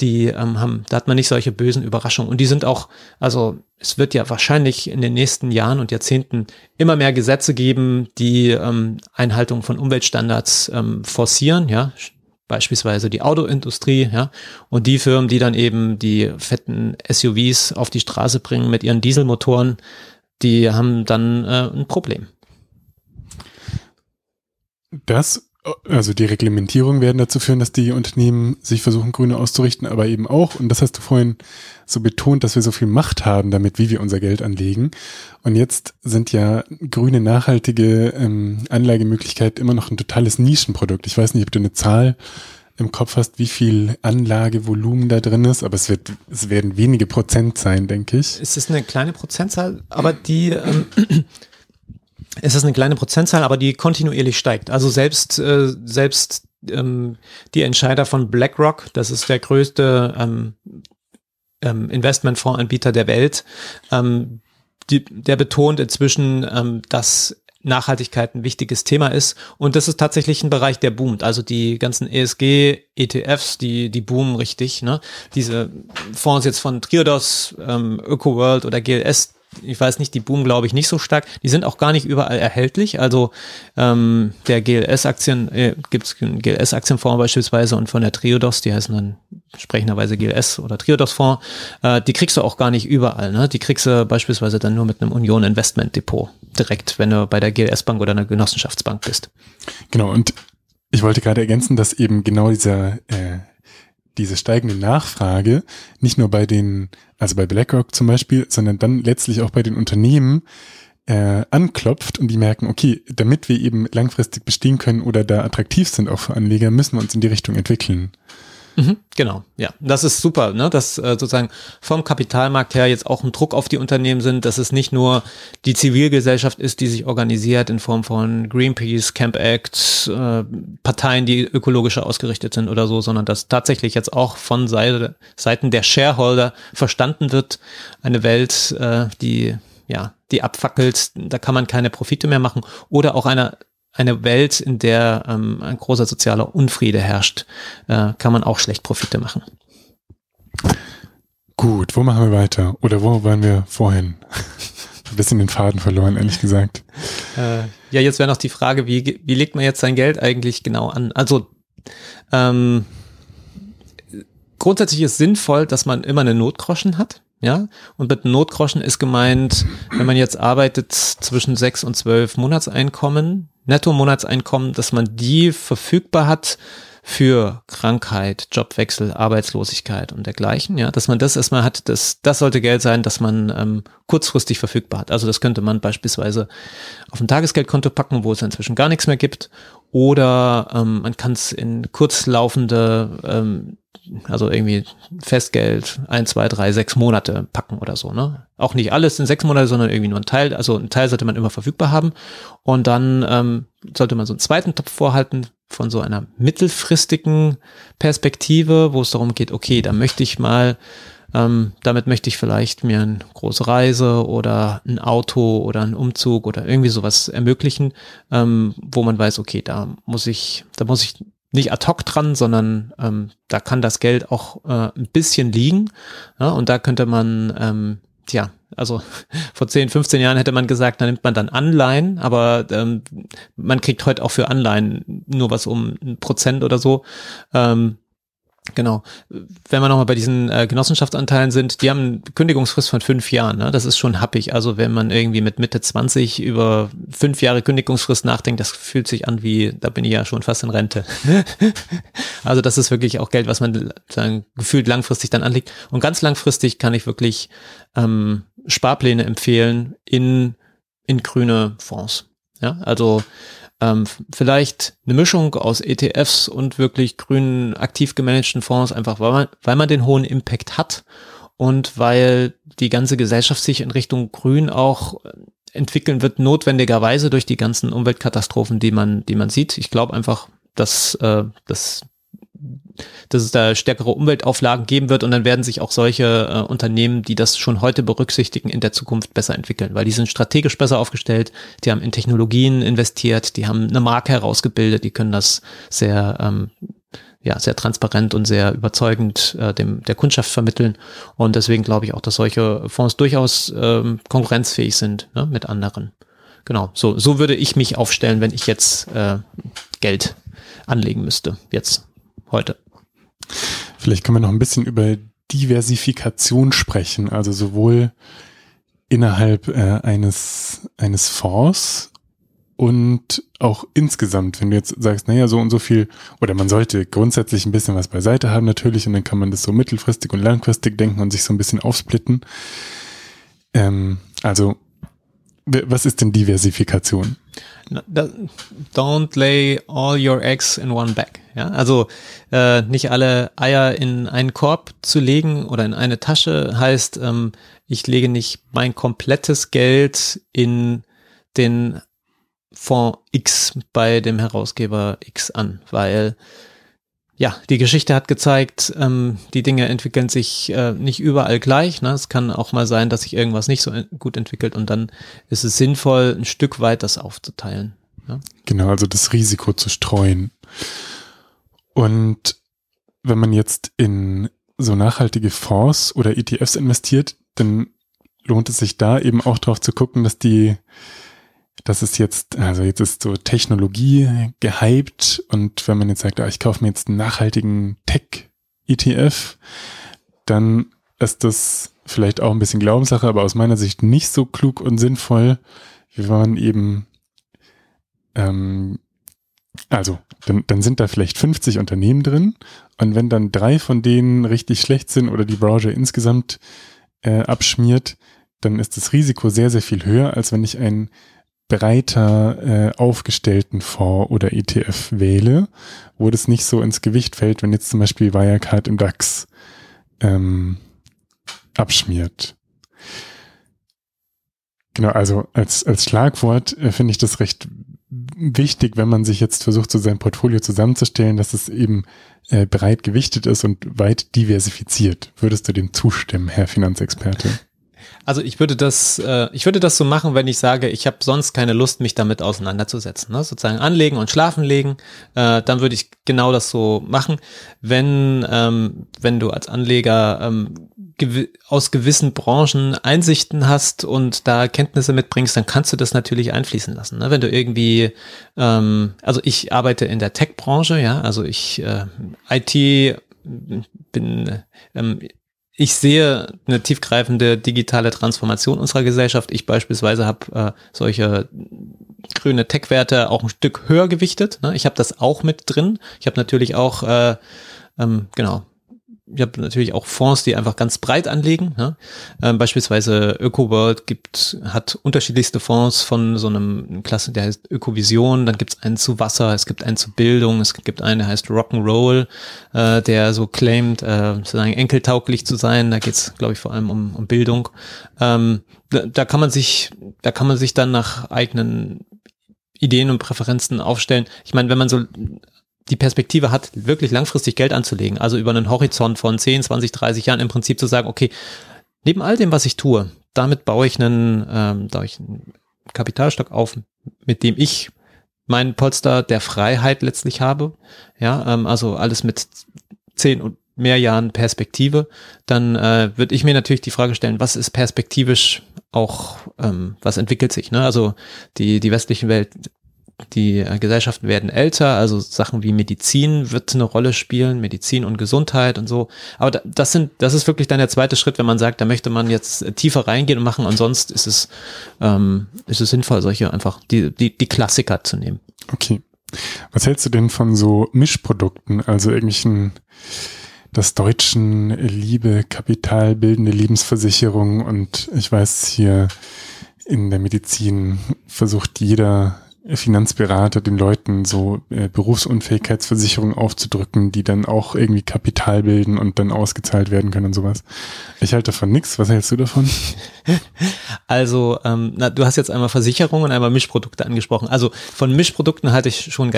die ähm, haben, da hat man nicht solche bösen Überraschungen. Und die sind auch, also es wird ja wahrscheinlich in den nächsten Jahren und Jahrzehnten immer mehr Gesetze geben, die ähm, Einhaltung von Umweltstandards ähm, forcieren, ja, beispielsweise die Autoindustrie, ja, und die Firmen, die dann eben die fetten SUVs auf die Straße bringen mit ihren Dieselmotoren, die haben dann äh, ein Problem. Das, also die Reglementierung werden dazu führen, dass die Unternehmen sich versuchen, grüne auszurichten, aber eben auch, und das hast du vorhin so betont, dass wir so viel Macht haben damit, wie wir unser Geld anlegen. Und jetzt sind ja grüne, nachhaltige ähm, Anlagemöglichkeiten immer noch ein totales Nischenprodukt. Ich weiß nicht, ob du eine Zahl im Kopf hast, wie viel Anlagevolumen da drin ist, aber es wird, es werden wenige Prozent sein, denke ich. Es ist eine kleine Prozentzahl, aber die, ähm, es ist eine kleine Prozentzahl, aber die kontinuierlich steigt. Also selbst, äh, selbst ähm, die Entscheider von BlackRock, das ist der größte ähm, ähm, Investmentfondsanbieter der Welt, ähm, die, der betont inzwischen, ähm, dass Nachhaltigkeit ein wichtiges Thema ist. Und das ist tatsächlich ein Bereich, der boomt. Also die ganzen ESG-ETFs, die, die boomen richtig. Ne? Diese Fonds jetzt von Triodos, ähm, ÖkoWorld oder GLS, ich weiß nicht, die boomen, glaube ich, nicht so stark. Die sind auch gar nicht überall erhältlich. Also ähm, der GLS-Aktien, äh, gibt es GLS-Aktienfonds beispielsweise und von der Triodos, die heißen dann sprechenderweise GLS oder Triodos-Fonds, äh, die kriegst du auch gar nicht überall. Ne? Die kriegst du beispielsweise dann nur mit einem Union Investment Depot direkt, wenn du bei der GLS-Bank oder einer Genossenschaftsbank bist. Genau, und ich wollte gerade ergänzen, dass eben genau dieser äh, diese steigende Nachfrage nicht nur bei den, also bei BlackRock zum Beispiel, sondern dann letztlich auch bei den Unternehmen äh, anklopft und die merken, okay, damit wir eben langfristig bestehen können oder da attraktiv sind auch für Anleger, müssen wir uns in die Richtung entwickeln. Mhm, genau, ja. Das ist super, ne? dass äh, sozusagen vom Kapitalmarkt her jetzt auch ein Druck auf die Unternehmen sind, dass es nicht nur die Zivilgesellschaft ist, die sich organisiert in Form von Greenpeace, Camp Act, äh, Parteien, die ökologischer ausgerichtet sind oder so, sondern dass tatsächlich jetzt auch von Seite, Seiten der Shareholder verstanden wird, eine Welt, äh, die ja, die abfackelt, da kann man keine Profite mehr machen oder auch einer eine Welt, in der ähm, ein großer sozialer Unfriede herrscht, äh, kann man auch schlecht Profite machen. Gut, wo machen wir weiter? Oder wo waren wir vorhin? Ein bisschen den Faden verloren, ehrlich gesagt. Äh, ja, jetzt wäre noch die Frage, wie, wie legt man jetzt sein Geld eigentlich genau an? Also ähm, grundsätzlich ist sinnvoll, dass man immer eine Notgroschen hat. Ja, und mit Notgroschen ist gemeint, wenn man jetzt arbeitet zwischen sechs und zwölf Monatseinkommen, Netto-Monatseinkommen, dass man die verfügbar hat für Krankheit, Jobwechsel, Arbeitslosigkeit und dergleichen, ja, dass man das erstmal hat, das, das sollte Geld sein, das man ähm, kurzfristig verfügbar hat. Also das könnte man beispielsweise auf ein Tagesgeldkonto packen, wo es inzwischen gar nichts mehr gibt, oder ähm, man kann es in kurzlaufende ähm, also irgendwie Festgeld, ein, zwei, drei, sechs Monate packen oder so, ne? Auch nicht alles in sechs Monate, sondern irgendwie nur ein Teil. Also ein Teil sollte man immer verfügbar haben. Und dann ähm, sollte man so einen zweiten Topf vorhalten von so einer mittelfristigen Perspektive, wo es darum geht, okay, da möchte ich mal ähm, damit möchte ich vielleicht mir eine große Reise oder ein Auto oder einen Umzug oder irgendwie sowas ermöglichen, ähm, wo man weiß, okay, da muss ich, da muss ich nicht ad hoc dran, sondern ähm, da kann das Geld auch äh, ein bisschen liegen. Ja, und da könnte man, ähm, ja, also vor 10, 15 Jahren hätte man gesagt, da nimmt man dann Anleihen, aber ähm, man kriegt heute auch für Anleihen nur was um ein Prozent oder so. Ähm, Genau. Wenn wir nochmal bei diesen äh, Genossenschaftsanteilen sind, die haben eine Kündigungsfrist von fünf Jahren. Ne? Das ist schon happig. Also wenn man irgendwie mit Mitte 20 über fünf Jahre Kündigungsfrist nachdenkt, das fühlt sich an wie, da bin ich ja schon fast in Rente. also das ist wirklich auch Geld, was man sagen, gefühlt langfristig dann anlegt. Und ganz langfristig kann ich wirklich ähm, Sparpläne empfehlen in, in grüne Fonds. Ja, also ähm, vielleicht eine Mischung aus ETFs und wirklich grünen, aktiv gemanagten Fonds, einfach weil man, weil man den hohen Impact hat und weil die ganze Gesellschaft sich in Richtung Grün auch entwickeln wird, notwendigerweise durch die ganzen Umweltkatastrophen, die man, die man sieht. Ich glaube einfach, dass, äh, dass dass es da stärkere Umweltauflagen geben wird und dann werden sich auch solche äh, Unternehmen, die das schon heute berücksichtigen, in der Zukunft besser entwickeln, weil die sind strategisch besser aufgestellt, die haben in Technologien investiert, die haben eine Marke herausgebildet, die können das sehr ähm, ja, sehr transparent und sehr überzeugend äh, dem der Kundschaft vermitteln. Und deswegen glaube ich auch, dass solche Fonds durchaus ähm, konkurrenzfähig sind ne, mit anderen. Genau, so, so würde ich mich aufstellen, wenn ich jetzt äh, Geld anlegen müsste. Jetzt heute. Vielleicht können wir noch ein bisschen über Diversifikation sprechen, also sowohl innerhalb äh, eines, eines Fonds und auch insgesamt, wenn du jetzt sagst, naja, so und so viel, oder man sollte grundsätzlich ein bisschen was beiseite haben natürlich und dann kann man das so mittelfristig und langfristig denken und sich so ein bisschen aufsplitten. Ähm, also, was ist denn Diversifikation? Don't lay all your eggs in one bag. Ja, also äh, nicht alle Eier in einen Korb zu legen oder in eine Tasche heißt, ähm, ich lege nicht mein komplettes Geld in den Fonds X bei dem Herausgeber X an, weil ja, die Geschichte hat gezeigt, ähm, die Dinge entwickeln sich äh, nicht überall gleich. Ne? Es kann auch mal sein, dass sich irgendwas nicht so gut entwickelt und dann ist es sinnvoll, ein Stück weit das aufzuteilen. Ja? Genau, also das Risiko zu streuen. Und wenn man jetzt in so nachhaltige Fonds oder ETFs investiert, dann lohnt es sich da eben auch drauf zu gucken, dass die, dass es jetzt, also jetzt ist so Technologie gehypt und wenn man jetzt sagt, ah, ich kaufe mir jetzt einen nachhaltigen Tech-ETF, dann ist das vielleicht auch ein bisschen Glaubenssache, aber aus meiner Sicht nicht so klug und sinnvoll, wie man eben ähm, also, dann, dann sind da vielleicht 50 Unternehmen drin und wenn dann drei von denen richtig schlecht sind oder die Branche insgesamt äh, abschmiert, dann ist das Risiko sehr, sehr viel höher, als wenn ich einen breiter äh, aufgestellten Fonds oder ETF wähle, wo das nicht so ins Gewicht fällt, wenn jetzt zum Beispiel Wirecard im DAX ähm, abschmiert. Genau, also als, als Schlagwort äh, finde ich das recht wichtig, wenn man sich jetzt versucht, so sein Portfolio zusammenzustellen, dass es eben äh, breit gewichtet ist und weit diversifiziert. Würdest du dem zustimmen, Herr Finanzexperte? Also ich würde das, äh, ich würde das so machen, wenn ich sage, ich habe sonst keine Lust, mich damit auseinanderzusetzen. Ne? Sozusagen anlegen und schlafen legen, äh, dann würde ich genau das so machen. Wenn, ähm, wenn du als Anleger ähm, gew aus gewissen Branchen Einsichten hast und da Kenntnisse mitbringst, dann kannst du das natürlich einfließen lassen. Ne? Wenn du irgendwie, ähm, also ich arbeite in der Tech-Branche, ja, also ich äh, IT bin ähm, ich sehe eine tiefgreifende digitale Transformation unserer Gesellschaft. Ich beispielsweise habe äh, solche grüne Tech-Werte auch ein Stück höher gewichtet. Ne? Ich habe das auch mit drin. Ich habe natürlich auch äh, ähm, genau ich habe natürlich auch Fonds, die einfach ganz breit anlegen. Ja? Ähm, beispielsweise ÖkoWorld gibt, hat unterschiedlichste Fonds von so einem Klasse, der heißt Ökovision, dann gibt es einen zu Wasser, es gibt einen zu Bildung, es gibt einen, der heißt Rock'n'Roll, äh, der so claimt, äh, sozusagen enkeltauglich zu sein. Da geht es, glaube ich, vor allem um, um Bildung. Ähm, da, da kann man sich, da kann man sich dann nach eigenen Ideen und Präferenzen aufstellen. Ich meine, wenn man so die Perspektive hat, wirklich langfristig Geld anzulegen, also über einen Horizont von 10, 20, 30 Jahren im Prinzip zu sagen, okay, neben all dem, was ich tue, damit baue ich einen, ähm, da ich einen Kapitalstock auf, mit dem ich meinen Polster der Freiheit letztlich habe, ja, ähm, also alles mit 10 und mehr Jahren Perspektive, dann äh, würde ich mir natürlich die Frage stellen, was ist perspektivisch auch, ähm, was entwickelt sich? Ne? Also die, die westliche Welt die äh, Gesellschaften werden älter, also Sachen wie Medizin wird eine Rolle spielen, Medizin und Gesundheit und so. Aber das sind, das ist wirklich dann der zweite Schritt, wenn man sagt, da möchte man jetzt äh, tiefer reingehen und machen. Und sonst ist es, ähm, ist es sinnvoll, solche einfach die, die, die Klassiker zu nehmen. Okay. Was hältst du denn von so Mischprodukten, also irgendwelchen das deutschen Liebe, kapitalbildende Lebensversicherung und ich weiß hier in der Medizin versucht jeder Finanzberater den Leuten so äh, Berufsunfähigkeitsversicherungen aufzudrücken, die dann auch irgendwie Kapital bilden und dann ausgezahlt werden können und sowas. Ich halte davon nichts. Was hältst du davon? Also, ähm, na, du hast jetzt einmal Versicherungen und einmal Mischprodukte angesprochen. Also von Mischprodukten halte ich schon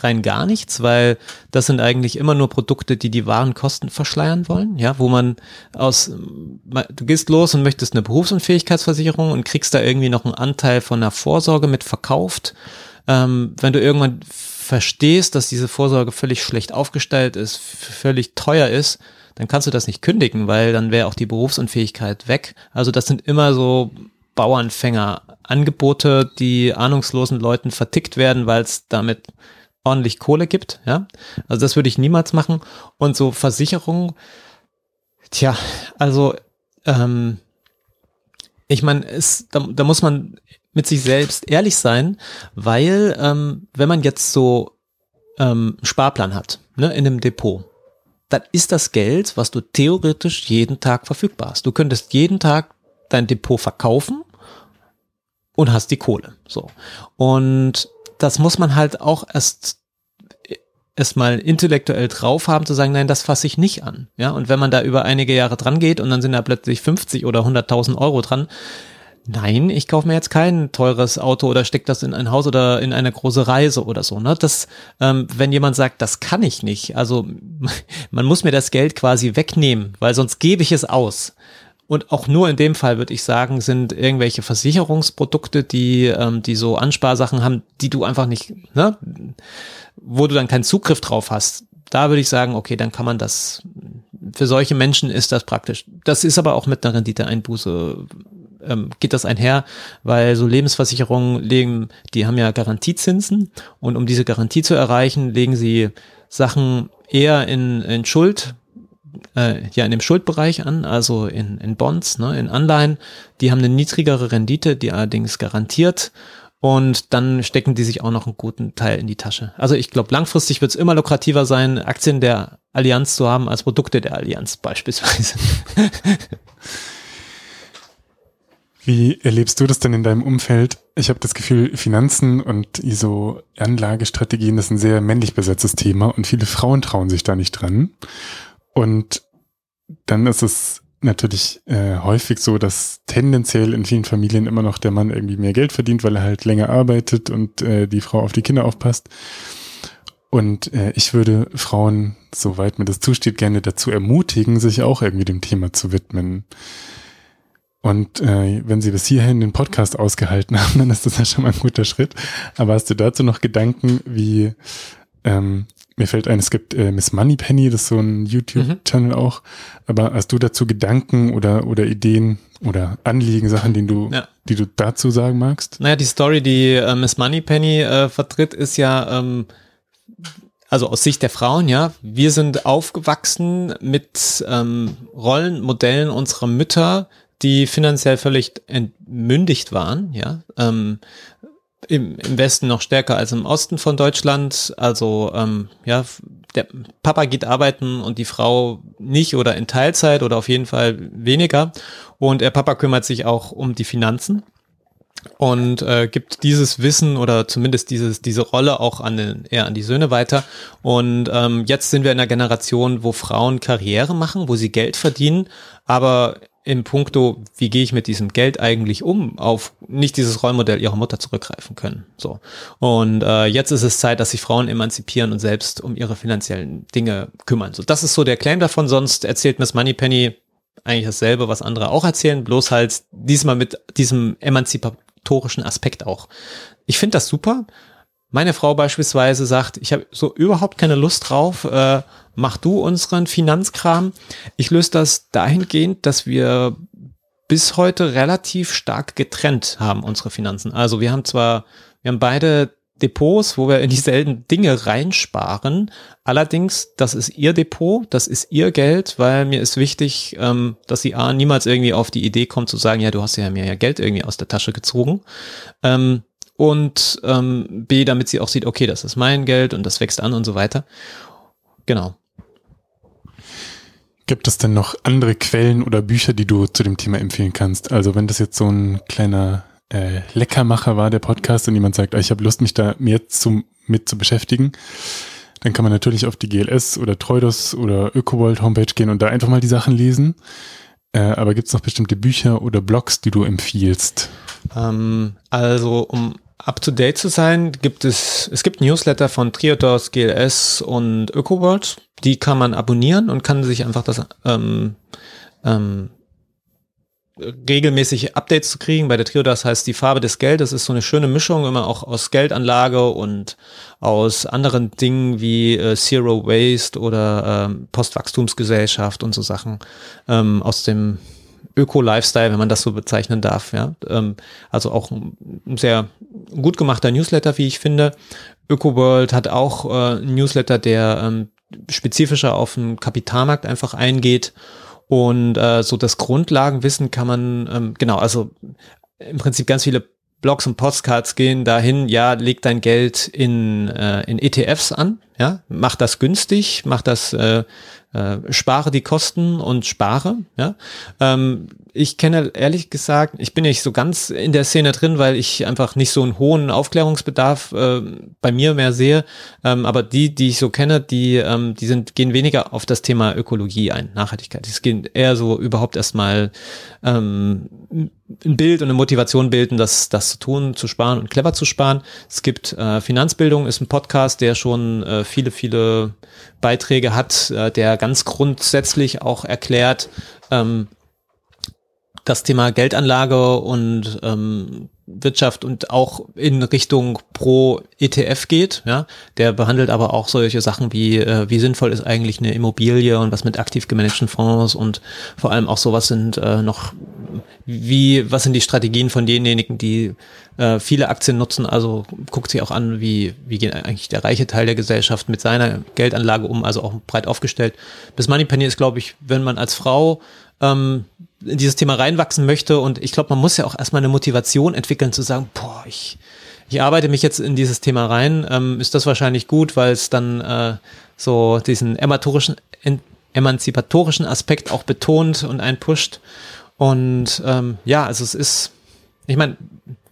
rein gar nichts, weil das sind eigentlich immer nur Produkte, die die wahren Kosten verschleiern wollen. Ja, wo man aus, du gehst los und möchtest eine Berufsunfähigkeitsversicherung und kriegst da irgendwie noch einen Anteil von einer Vorsorge mit verkauft ähm, wenn du irgendwann verstehst, dass diese Vorsorge völlig schlecht aufgestellt ist, völlig teuer ist, dann kannst du das nicht kündigen, weil dann wäre auch die Berufsunfähigkeit weg. Also das sind immer so Bauernfänger-Angebote, die ahnungslosen Leuten vertickt werden, weil es damit ordentlich Kohle gibt, ja. Also das würde ich niemals machen. Und so Versicherungen, tja, also ähm, ich meine, da, da muss man mit sich selbst ehrlich sein, weil ähm, wenn man jetzt so ähm, Sparplan hat, ne, in einem Depot, dann ist das Geld, was du theoretisch jeden Tag verfügbar hast. Du könntest jeden Tag dein Depot verkaufen und hast die Kohle. So. Und das muss man halt auch erst erstmal intellektuell drauf haben, zu sagen, nein, das fasse ich nicht an. Ja, und wenn man da über einige Jahre dran geht und dann sind da plötzlich 50 oder 100.000 Euro dran, nein, ich kaufe mir jetzt kein teures Auto oder steck das in ein Haus oder in eine große Reise oder so. Ne? Das, ähm, wenn jemand sagt, das kann ich nicht, also man muss mir das Geld quasi wegnehmen, weil sonst gebe ich es aus. Und auch nur in dem Fall würde ich sagen, sind irgendwelche Versicherungsprodukte, die, ähm, die so Ansparsachen haben, die du einfach nicht, ne, wo du dann keinen Zugriff drauf hast. Da würde ich sagen, okay, dann kann man das, für solche Menschen ist das praktisch. Das ist aber auch mit einer Renditeeinbuße ähm, geht das einher, weil so Lebensversicherungen legen, die haben ja Garantiezinsen und um diese Garantie zu erreichen, legen sie Sachen eher in, in Schuld, äh, ja in dem Schuldbereich an, also in, in Bonds, ne, in Anleihen. Die haben eine niedrigere Rendite, die allerdings garantiert und dann stecken die sich auch noch einen guten Teil in die Tasche. Also ich glaube, langfristig wird es immer lukrativer sein, Aktien der Allianz zu haben als Produkte der Allianz beispielsweise. Wie erlebst du das denn in deinem Umfeld? Ich habe das Gefühl, Finanzen und so Anlagestrategien, das ist ein sehr männlich besetztes Thema und viele Frauen trauen sich da nicht dran. Und dann ist es natürlich äh, häufig so, dass tendenziell in vielen Familien immer noch der Mann irgendwie mehr Geld verdient, weil er halt länger arbeitet und äh, die Frau auf die Kinder aufpasst. Und äh, ich würde Frauen, soweit mir das zusteht, gerne dazu ermutigen, sich auch irgendwie dem Thema zu widmen. Und äh, wenn Sie bis hierhin den Podcast ausgehalten haben, dann ist das ja schon mal ein guter Schritt. Aber hast du dazu noch Gedanken, wie ähm, mir fällt ein, es gibt äh, Miss Moneypenny, das ist so ein YouTube-Channel mhm. auch. Aber hast du dazu Gedanken oder oder Ideen oder Anliegen, Sachen, die du, ja. die du dazu sagen magst? Naja, die Story, die äh, Miss Moneypenny äh, vertritt, ist ja ähm, also aus Sicht der Frauen, ja, wir sind aufgewachsen mit ähm, Rollenmodellen unserer Mütter, die finanziell völlig entmündigt waren, ja. Ähm, im, im Westen noch stärker als im Osten von Deutschland. Also ähm, ja, der Papa geht arbeiten und die Frau nicht oder in Teilzeit oder auf jeden Fall weniger. Und der Papa kümmert sich auch um die Finanzen und äh, gibt dieses Wissen oder zumindest dieses diese Rolle auch an den, eher an die Söhne weiter. Und ähm, jetzt sind wir in einer Generation, wo Frauen Karriere machen, wo sie Geld verdienen, aber im Punkto, wie gehe ich mit diesem Geld eigentlich um, auf nicht dieses Rollmodell ihrer Mutter zurückgreifen können. So. Und äh, jetzt ist es Zeit, dass sich Frauen emanzipieren und selbst um ihre finanziellen Dinge kümmern. So, das ist so der Claim davon. Sonst erzählt Miss Moneypenny eigentlich dasselbe, was andere auch erzählen, bloß halt diesmal mit diesem emanzipatorischen Aspekt auch. Ich finde das super. Meine Frau beispielsweise sagt, ich habe so überhaupt keine Lust drauf, äh, mach du unseren Finanzkram. Ich löse das dahingehend, dass wir bis heute relativ stark getrennt haben, unsere Finanzen. Also wir haben zwar, wir haben beide Depots, wo wir in dieselben Dinge reinsparen. Allerdings, das ist ihr Depot, das ist ihr Geld, weil mir ist wichtig, ähm, dass sie A, niemals irgendwie auf die Idee kommt zu sagen, ja, du hast ja mir ja Geld irgendwie aus der Tasche gezogen. Ähm, und ähm, B, damit sie auch sieht, okay, das ist mein Geld und das wächst an und so weiter. Genau. Gibt es denn noch andere Quellen oder Bücher, die du zu dem Thema empfehlen kannst? Also wenn das jetzt so ein kleiner äh, Leckermacher war, der Podcast, und jemand sagt, ah, ich habe Lust, mich da mehr zum, mit zu beschäftigen, dann kann man natürlich auf die GLS oder Treudos oder ÖkoWorld Homepage gehen und da einfach mal die Sachen lesen. Äh, aber gibt es noch bestimmte Bücher oder Blogs, die du empfiehlst? Ähm, also um up to date zu sein, gibt es, es gibt Newsletter von Triodos, GLS und ÖkoWorld. Die kann man abonnieren und kann sich einfach das ähm, ähm, regelmäßig Updates zu kriegen. Bei der Triodos heißt die Farbe des Geldes. Das ist so eine schöne Mischung immer auch aus Geldanlage und aus anderen Dingen wie äh, Zero Waste oder ähm, Postwachstumsgesellschaft und so Sachen ähm, aus dem Öko-Lifestyle, wenn man das so bezeichnen darf. Ja? Ähm, also auch ein sehr gut gemachter Newsletter, wie ich finde. ÖkoWorld hat auch äh, Newsletter, der ähm, spezifischer auf den Kapitalmarkt einfach eingeht. Und äh, so das Grundlagenwissen kann man, ähm, genau, also im Prinzip ganz viele Blogs und Postcards gehen dahin, ja, leg dein Geld in, äh, in ETFs an, ja, mach das günstig, mach das, äh, äh, spare die Kosten und spare, ja. Ähm, ich kenne ehrlich gesagt, ich bin nicht so ganz in der Szene drin, weil ich einfach nicht so einen hohen Aufklärungsbedarf äh, bei mir mehr sehe. Ähm, aber die, die ich so kenne, die, ähm, die sind, gehen weniger auf das Thema Ökologie ein, Nachhaltigkeit. Es gehen eher so überhaupt erstmal ähm, ein Bild und eine Motivation bilden, das, das zu tun, zu sparen und clever zu sparen. Es gibt äh, Finanzbildung, ist ein Podcast, der schon äh, viele, viele Beiträge hat, äh, der ganz grundsätzlich auch erklärt, ähm, das Thema Geldanlage und ähm, Wirtschaft und auch in Richtung pro ETF geht. Ja, der behandelt aber auch solche Sachen wie äh, wie sinnvoll ist eigentlich eine Immobilie und was mit aktiv gemanagten Fonds und vor allem auch sowas sind äh, noch wie, was sind die Strategien von denjenigen, die äh, viele Aktien nutzen? Also guckt sich auch an, wie, wie geht eigentlich der reiche Teil der Gesellschaft mit seiner Geldanlage um, also auch breit aufgestellt. Bis Moneypenny ist, glaube ich, wenn man als Frau ähm, in dieses Thema reinwachsen möchte und ich glaube, man muss ja auch erstmal eine Motivation entwickeln zu sagen, boah, ich, ich arbeite mich jetzt in dieses Thema rein, ähm, ist das wahrscheinlich gut, weil es dann äh, so diesen ematorischen, emanzipatorischen Aspekt auch betont und einpusht. Und ähm, ja, also es ist, ich meine,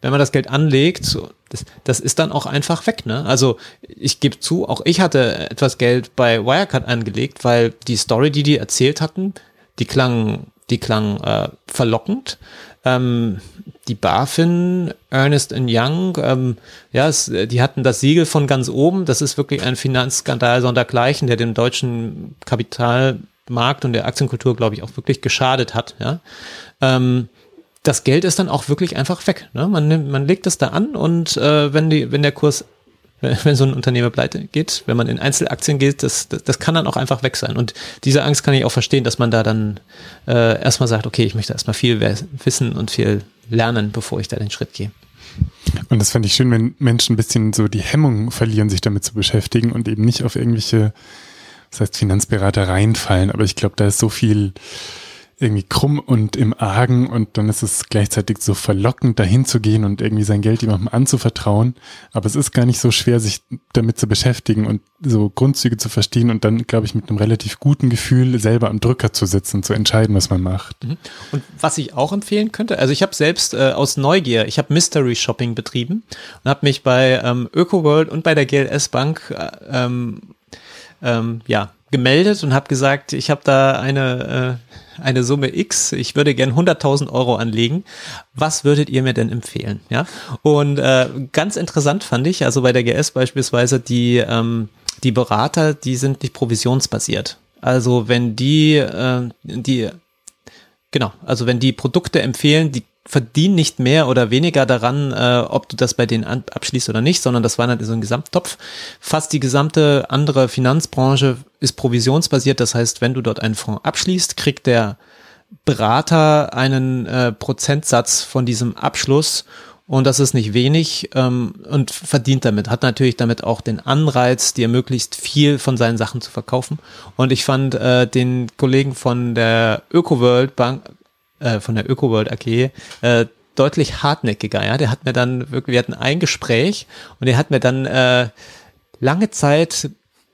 wenn man das Geld anlegt, so, das, das ist dann auch einfach weg. Ne? Also ich gebe zu, auch ich hatte etwas Geld bei Wirecard angelegt, weil die Story, die die erzählt hatten, die klang, die klang äh, verlockend. Ähm, die BaFin, Ernest Young, ähm, ja, es, die hatten das Siegel von ganz oben. Das ist wirklich ein Finanzskandal sondergleichen, der dem deutschen Kapitalmarkt und der Aktienkultur, glaube ich, auch wirklich geschadet hat. Ja. Ähm, das Geld ist dann auch wirklich einfach weg. Ne? Man, nimmt, man legt es da an und äh, wenn, die, wenn der Kurs wenn so ein Unternehmen pleite geht, wenn man in Einzelaktien geht, das, das, das, kann dann auch einfach weg sein. Und diese Angst kann ich auch verstehen, dass man da dann äh, erstmal sagt, okay, ich möchte erstmal viel wissen und viel lernen, bevor ich da den Schritt gehe. Und das fände ich schön, wenn Menschen ein bisschen so die Hemmung verlieren, sich damit zu beschäftigen und eben nicht auf irgendwelche, das heißt Finanzberater reinfallen. Aber ich glaube, da ist so viel irgendwie krumm und im Argen und dann ist es gleichzeitig so verlockend, dahin zu gehen und irgendwie sein Geld jemandem anzuvertrauen. Aber es ist gar nicht so schwer, sich damit zu beschäftigen und so Grundzüge zu verstehen und dann, glaube ich, mit einem relativ guten Gefühl selber am Drücker zu sitzen und zu entscheiden, was man macht. Mhm. Und was ich auch empfehlen könnte, also ich habe selbst äh, aus Neugier, ich habe Mystery Shopping betrieben und habe mich bei ähm, ÖkoWorld und bei der GLS Bank äh, ähm, ähm, ja, gemeldet und habe gesagt, ich habe da eine, äh, eine Summe X, ich würde gern 100.000 Euro anlegen. Was würdet ihr mir denn empfehlen? Ja, und äh, ganz interessant fand ich, also bei der GS beispielsweise, die, ähm, die Berater, die sind nicht provisionsbasiert. Also wenn die, äh, die Genau, also wenn die Produkte empfehlen, die verdienen nicht mehr oder weniger daran, äh, ob du das bei denen abschließt oder nicht, sondern das war dann so ein Gesamttopf. Fast die gesamte andere Finanzbranche ist provisionsbasiert. Das heißt, wenn du dort einen Fonds abschließt, kriegt der Berater einen äh, Prozentsatz von diesem Abschluss und das ist nicht wenig ähm, und verdient damit, hat natürlich damit auch den Anreiz, dir möglichst viel von seinen Sachen zu verkaufen. Und ich fand äh, den Kollegen von der ÖkoWorld Bank äh, von der ÖkoWorld AG äh, deutlich hartnäckiger. Ja, der hat mir dann wirklich, wir hatten ein Gespräch und der hat mir dann äh, lange Zeit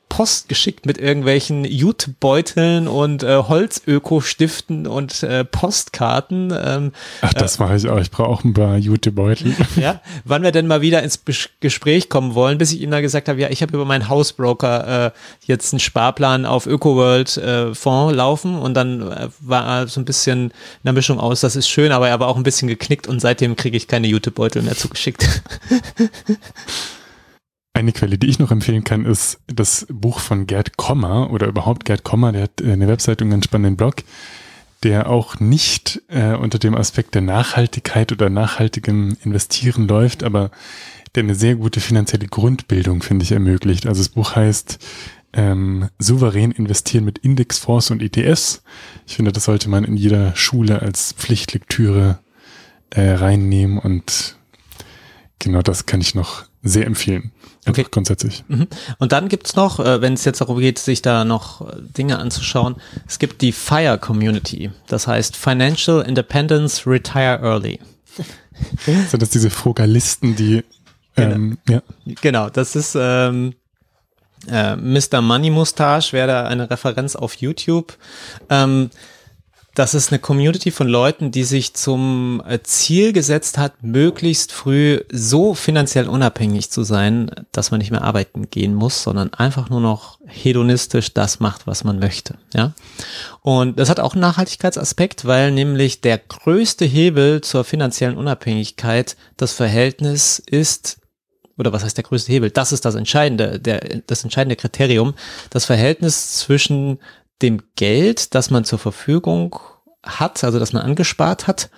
Post geschickt mit irgendwelchen Jutebeuteln und äh, Holzöko-Stiften und äh, Postkarten. Ähm, Ach, das äh, mache ich auch. Ich brauche auch ein paar Jutebeutel. ja, wann wir denn mal wieder ins Bes Gespräch kommen wollen, bis ich ihm da gesagt habe, ja, ich habe über meinen Hausbroker äh, jetzt einen Sparplan auf ÖkoWorld äh, Fonds laufen und dann äh, war so ein bisschen eine Mischung aus, das ist schön, aber er war auch ein bisschen geknickt und seitdem kriege ich keine Jutebeutel mehr zugeschickt. Eine Quelle, die ich noch empfehlen kann, ist das Buch von Gerd Kommer oder überhaupt Gerd Kommer, der hat äh, eine Website und einen spannenden Blog, der auch nicht äh, unter dem Aspekt der Nachhaltigkeit oder nachhaltigem Investieren läuft, aber der eine sehr gute finanzielle Grundbildung, finde ich, ermöglicht. Also das Buch heißt ähm, Souverän investieren mit Indexfonds und ETS. Ich finde, das sollte man in jeder Schule als Pflichtlektüre äh, reinnehmen und genau das kann ich noch sehr empfehlen. Okay. grundsätzlich. Mhm. Und dann gibt's noch, äh, wenn es jetzt darum geht, sich da noch äh, Dinge anzuschauen, es gibt die FIRE Community. Das heißt Financial Independence Retire Early. Sind das diese Frugalisten, die ähm, genau. ja. Genau, das ist ähm, äh, Mr. Money Mustache, wäre da eine Referenz auf YouTube. Ähm, das ist eine Community von Leuten, die sich zum äh, Ziel gesetzt hat, möglichst früh so finanziell unabhängig zu sein, dass man nicht mehr arbeiten gehen muss, sondern einfach nur noch hedonistisch das macht, was man möchte. Ja. Und das hat auch einen Nachhaltigkeitsaspekt, weil nämlich der größte Hebel zur finanziellen Unabhängigkeit das Verhältnis ist oder was heißt der größte Hebel? Das ist das entscheidende, der, das entscheidende Kriterium, das Verhältnis zwischen dem Geld, das man zur Verfügung hat, also das man angespart hat,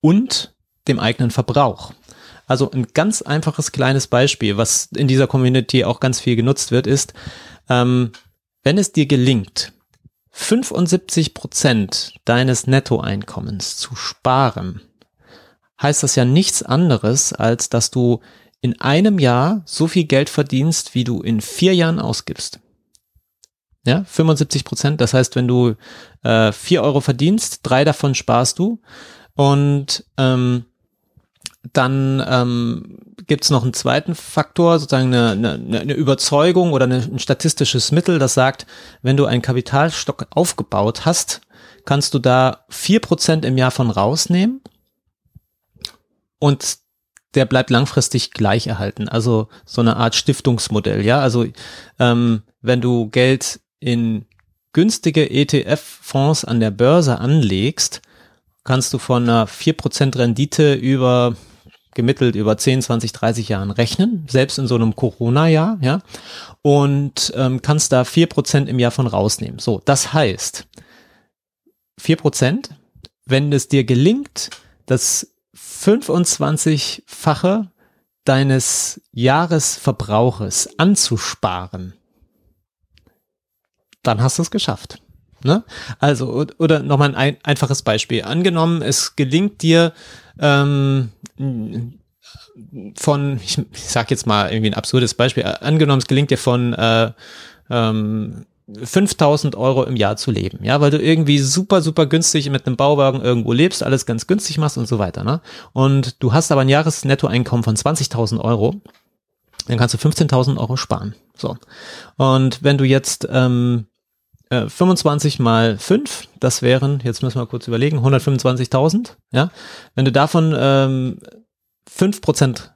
und dem eigenen Verbrauch. Also ein ganz einfaches kleines Beispiel, was in dieser Community auch ganz viel genutzt wird, ist, ähm, wenn es dir gelingt, 75 Prozent deines Nettoeinkommens zu sparen, heißt das ja nichts anderes, als dass du in einem Jahr so viel Geld verdienst, wie du in vier Jahren ausgibst. Ja, 75 Prozent. Das heißt, wenn du äh, 4 Euro verdienst, drei davon sparst du. Und ähm, dann ähm, gibt es noch einen zweiten Faktor, sozusagen eine, eine, eine Überzeugung oder eine, ein statistisches Mittel, das sagt, wenn du einen Kapitalstock aufgebaut hast, kannst du da vier Prozent im Jahr von rausnehmen und der bleibt langfristig gleich erhalten. Also so eine Art Stiftungsmodell, ja. Also ähm, wenn du Geld in günstige ETF-Fonds an der Börse anlegst, kannst du von einer 4% Rendite über gemittelt über 10, 20, 30 Jahren rechnen, selbst in so einem Corona-Jahr, ja, und ähm, kannst da 4% im Jahr von rausnehmen. So, das heißt, 4%, wenn es dir gelingt, das 25-fache deines Jahresverbrauches anzusparen, dann hast du es geschafft. Ne? Also, oder nochmal ein einfaches Beispiel. Angenommen, es gelingt dir ähm, von, ich, ich sag jetzt mal irgendwie ein absurdes Beispiel, angenommen, es gelingt dir von äh, ähm, 5000 Euro im Jahr zu leben, ja, weil du irgendwie super, super günstig mit einem Bauwagen irgendwo lebst, alles ganz günstig machst und so weiter, ne? Und du hast aber ein Jahresnettoeinkommen von 20.000 Euro, dann kannst du 15.000 Euro sparen. So. Und wenn du jetzt ähm, 25 äh, mal 5, das wären, jetzt müssen wir kurz überlegen, 125.000, ja. Wenn du davon ähm, 5%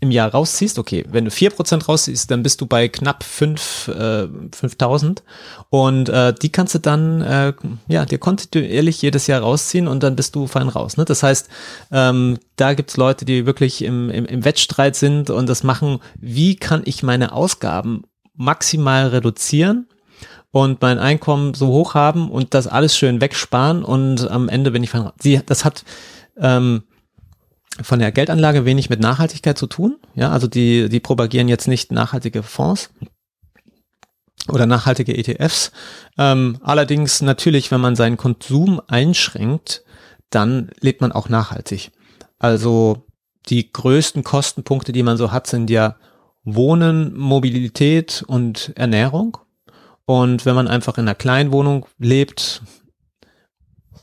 im Jahr rausziehst, okay, wenn du 4% rausziehst, dann bist du bei knapp 5, äh, 5000 und äh, die kannst du dann, äh, ja, dir kontinuierlich jedes Jahr rausziehen und dann bist du fein raus. Ne? Das heißt, ähm, da gibt's Leute, die wirklich im, im, im Wettstreit sind und das machen, wie kann ich meine Ausgaben maximal reduzieren und mein Einkommen so hoch haben und das alles schön wegsparen und am Ende bin ich von, sie, das hat ähm, von der Geldanlage wenig mit Nachhaltigkeit zu tun. Ja, also die, die propagieren jetzt nicht nachhaltige Fonds oder nachhaltige ETFs. Ähm, allerdings natürlich, wenn man seinen Konsum einschränkt, dann lebt man auch nachhaltig. Also die größten Kostenpunkte, die man so hat, sind ja Wohnen, Mobilität und Ernährung. Und wenn man einfach in einer kleinen Wohnung lebt,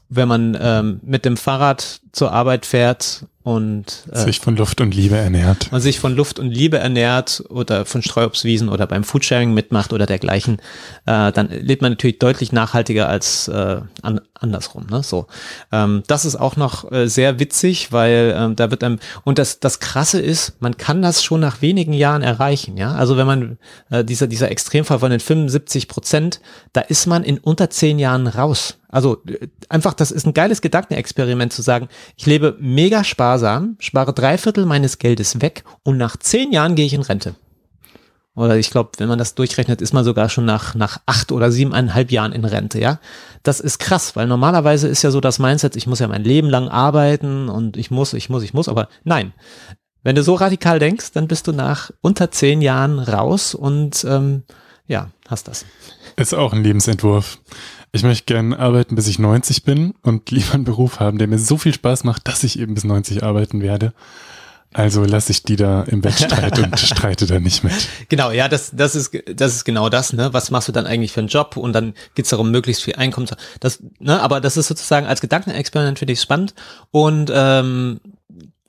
wenn man ähm, mit dem Fahrrad zur Arbeit fährt und äh, sich von Luft und Liebe ernährt. Man sich von Luft und Liebe ernährt oder von Streuobstwiesen oder beim Foodsharing mitmacht oder dergleichen, äh, dann lebt man natürlich deutlich nachhaltiger als äh, an, andersrum. Ne? So, ähm, das ist auch noch äh, sehr witzig, weil ähm, da wird einem und das das Krasse ist, man kann das schon nach wenigen Jahren erreichen. Ja, also wenn man äh, dieser dieser Extremfall von den 75 Prozent, da ist man in unter zehn Jahren raus. Also äh, einfach, das ist ein geiles Gedankenexperiment zu sagen, ich lebe mega sparsam, spare drei Viertel meines Geldes weg und nach zehn Jahren gehe ich in Rente. Oder ich glaube, wenn man das durchrechnet, ist man sogar schon nach, nach acht oder siebeneinhalb Jahren in Rente, ja. Das ist krass, weil normalerweise ist ja so das Mindset, ich muss ja mein Leben lang arbeiten und ich muss, ich muss, ich muss, aber nein. Wenn du so radikal denkst, dann bist du nach unter zehn Jahren raus und ähm, ja, hast das. Ist auch ein Lebensentwurf. Ich möchte gerne arbeiten, bis ich 90 bin und lieber einen Beruf haben, der mir so viel Spaß macht, dass ich eben bis 90 arbeiten werde. Also lasse ich die da im Wettstreit und streite da nicht mit. Genau, ja, das, das ist, das ist genau das, ne? Was machst du dann eigentlich für einen Job? Und dann geht's darum, möglichst viel Einkommen zu, das, ne? Aber das ist sozusagen als Gedankenexperiment für dich spannend. Und, ähm,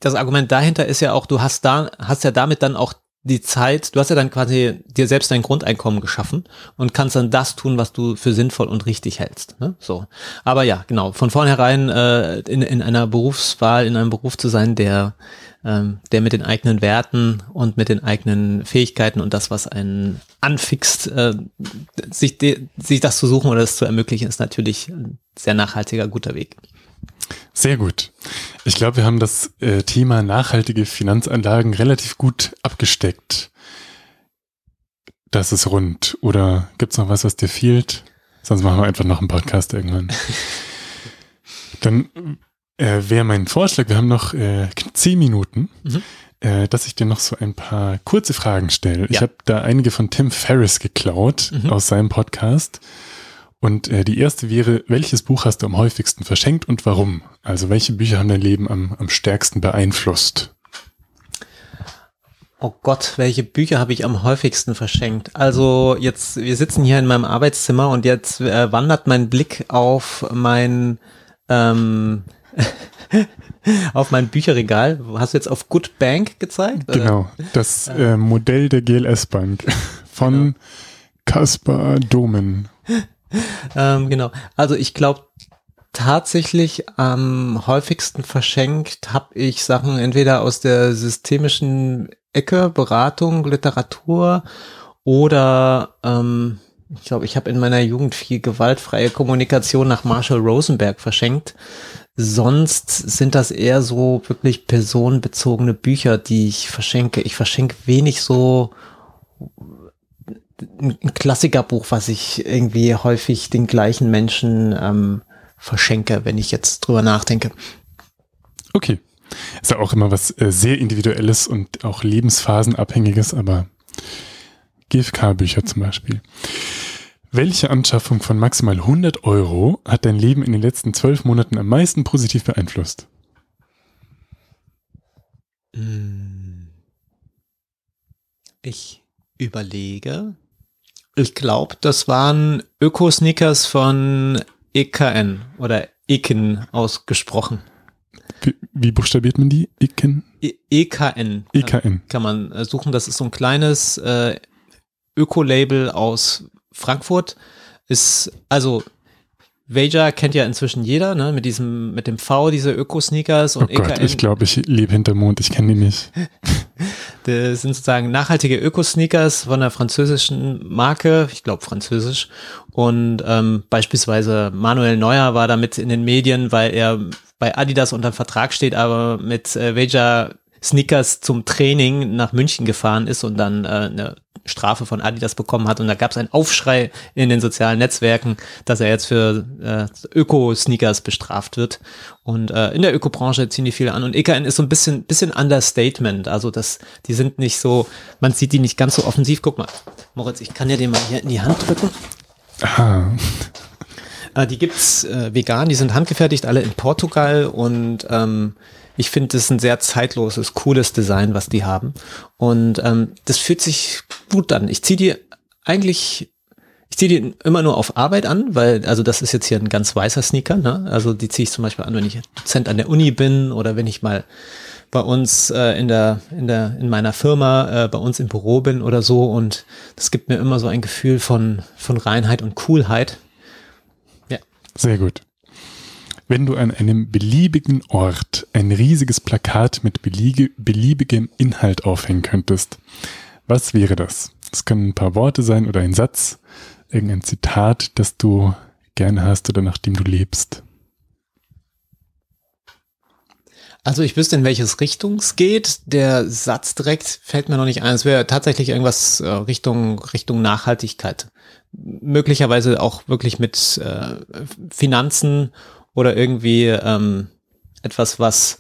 das Argument dahinter ist ja auch, du hast da, hast ja damit dann auch die Zeit, du hast ja dann quasi dir selbst dein Grundeinkommen geschaffen und kannst dann das tun, was du für sinnvoll und richtig hältst. Ne? So. Aber ja, genau, von vornherein äh, in, in einer Berufswahl, in einem Beruf zu sein, der, ähm, der mit den eigenen Werten und mit den eigenen Fähigkeiten und das, was einen anfixt, äh, sich, de, sich das zu suchen oder das zu ermöglichen, ist natürlich ein sehr nachhaltiger, guter Weg. Sehr gut. Ich glaube, wir haben das äh, Thema nachhaltige Finanzanlagen relativ gut abgesteckt. Das ist rund. Oder gibt es noch was, was dir fehlt? Sonst machen wir einfach noch einen Podcast irgendwann. Dann äh, wäre mein Vorschlag, wir haben noch äh, zehn Minuten. Mhm. äh, dass ich dir noch so ein paar kurze Fragen stelle. Ja. Ich habe da einige von Tim Ferriss geklaut Mhm. aus seinem Podcast. Und äh, die erste wäre, welches Buch hast du am häufigsten verschenkt und warum? Also welche Bücher haben dein Leben am, am stärksten beeinflusst? Oh Gott, welche Bücher habe ich am häufigsten verschenkt? Also jetzt, wir sitzen hier in meinem Arbeitszimmer und jetzt äh, wandert mein Blick auf mein ähm, auf mein Bücherregal. Hast du jetzt auf Good Bank gezeigt? oder? Genau, das äh, Modell der GLS Bank von Genau. Kaspar Domen. Ähm, genau. Also ich glaube tatsächlich am häufigsten verschenkt habe ich Sachen entweder aus der systemischen Ecke, Beratung, Literatur oder ähm, ich glaube, ich habe in meiner Jugend viel gewaltfreie Kommunikation nach Marshall Rosenberg verschenkt. Sonst sind das eher so wirklich personenbezogene Bücher, die ich verschenke. Ich verschenke wenig so ein Klassikerbuch, was ich irgendwie häufig den gleichen Menschen ähm, verschenke, wenn ich jetzt drüber nachdenke. Okay. Ist ja auch immer was äh, sehr Individuelles und auch lebensphasenabhängiges, aber GFK-Bücher zum Beispiel. Welche Anschaffung von maximal 100 Euro hat dein Leben in den letzten zwölf Monaten am meisten positiv beeinflusst? Ich überlege. Ich glaube, das waren Öko-Sneakers von EKN oder Eken ausgesprochen. Wie, wie buchstabiert man die? Iken? E EKN. EKN. Kann man äh, suchen. Das ist so ein kleines äh, Öko-Label aus Frankfurt. Ist, also, Vaja kennt ja inzwischen jeder, ne, mit diesem, mit dem V, diese Öko-Sneakers Oh und Gott, EKN. ich glaube, ich lebe hinter Mond, ich kenne die nicht. Das sind sozusagen nachhaltige Öko-Sneakers von einer französischen Marke, ich glaube französisch. Und ähm, beispielsweise Manuel Neuer war damit in den Medien, weil er bei Adidas unter Vertrag steht, aber mit äh, Veja Sneakers zum Training nach München gefahren ist und dann äh, eine Strafe von Adidas bekommen hat. Und da gab es einen Aufschrei in den sozialen Netzwerken, dass er jetzt für äh, Öko-Sneakers bestraft wird. Und äh, in der Ökobranche ziehen die viele an. Und EKN ist so ein bisschen, bisschen Understatement. Also das, die sind nicht so, man sieht die nicht ganz so offensiv. Guck mal, Moritz, ich kann dir den mal hier in die Hand drücken. Aha. Äh, die gibt's äh, vegan, die sind handgefertigt, alle in Portugal und ähm, ich finde, das ist ein sehr zeitloses, cooles Design, was die haben. Und ähm, das fühlt sich gut an. Ich ziehe die eigentlich, ich ziehe die immer nur auf Arbeit an, weil, also das ist jetzt hier ein ganz weißer Sneaker, ne? Also die ziehe ich zum Beispiel an, wenn ich Dozent an der Uni bin oder wenn ich mal bei uns äh, in der in der in meiner Firma äh, bei uns im Büro bin oder so und das gibt mir immer so ein Gefühl von von Reinheit und Coolheit. Ja. Sehr gut. Wenn du an einem beliebigen Ort ein riesiges Plakat mit beliebigem Inhalt aufhängen könntest, was wäre das? Es können ein paar Worte sein oder ein Satz, irgendein Zitat, das du gerne hast oder nach dem du lebst. Also ich wüsste, in welches Richtung es geht. Der Satz direkt fällt mir noch nicht ein. Es wäre tatsächlich irgendwas äh, Richtung, Richtung Nachhaltigkeit. Möglicherweise auch wirklich mit äh, Finanzen oder irgendwie ähm, etwas, was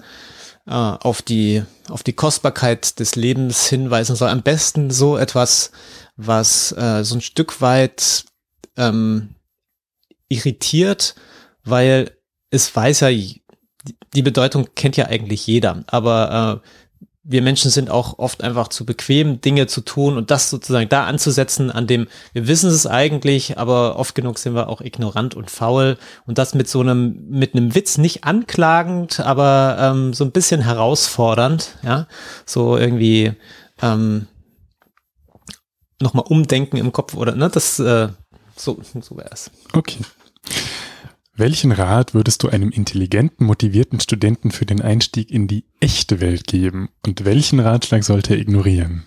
äh, auf die auf die Kostbarkeit des Lebens hinweisen soll. Am besten so etwas, was äh, so ein Stück weit ähm, irritiert, weil es weiß ja die Bedeutung kennt ja eigentlich jeder, aber äh, wir Menschen sind auch oft einfach zu bequem, Dinge zu tun und das sozusagen da anzusetzen, an dem wir wissen es eigentlich, aber oft genug sind wir auch ignorant und faul und das mit so einem, mit einem Witz nicht anklagend, aber ähm, so ein bisschen herausfordernd, ja, so irgendwie ähm, nochmal umdenken im Kopf oder, ne, das, äh, so, so wäre es. Okay. Welchen Rat würdest du einem intelligenten, motivierten Studenten für den Einstieg in die echte Welt geben und welchen Ratschlag sollte er ignorieren?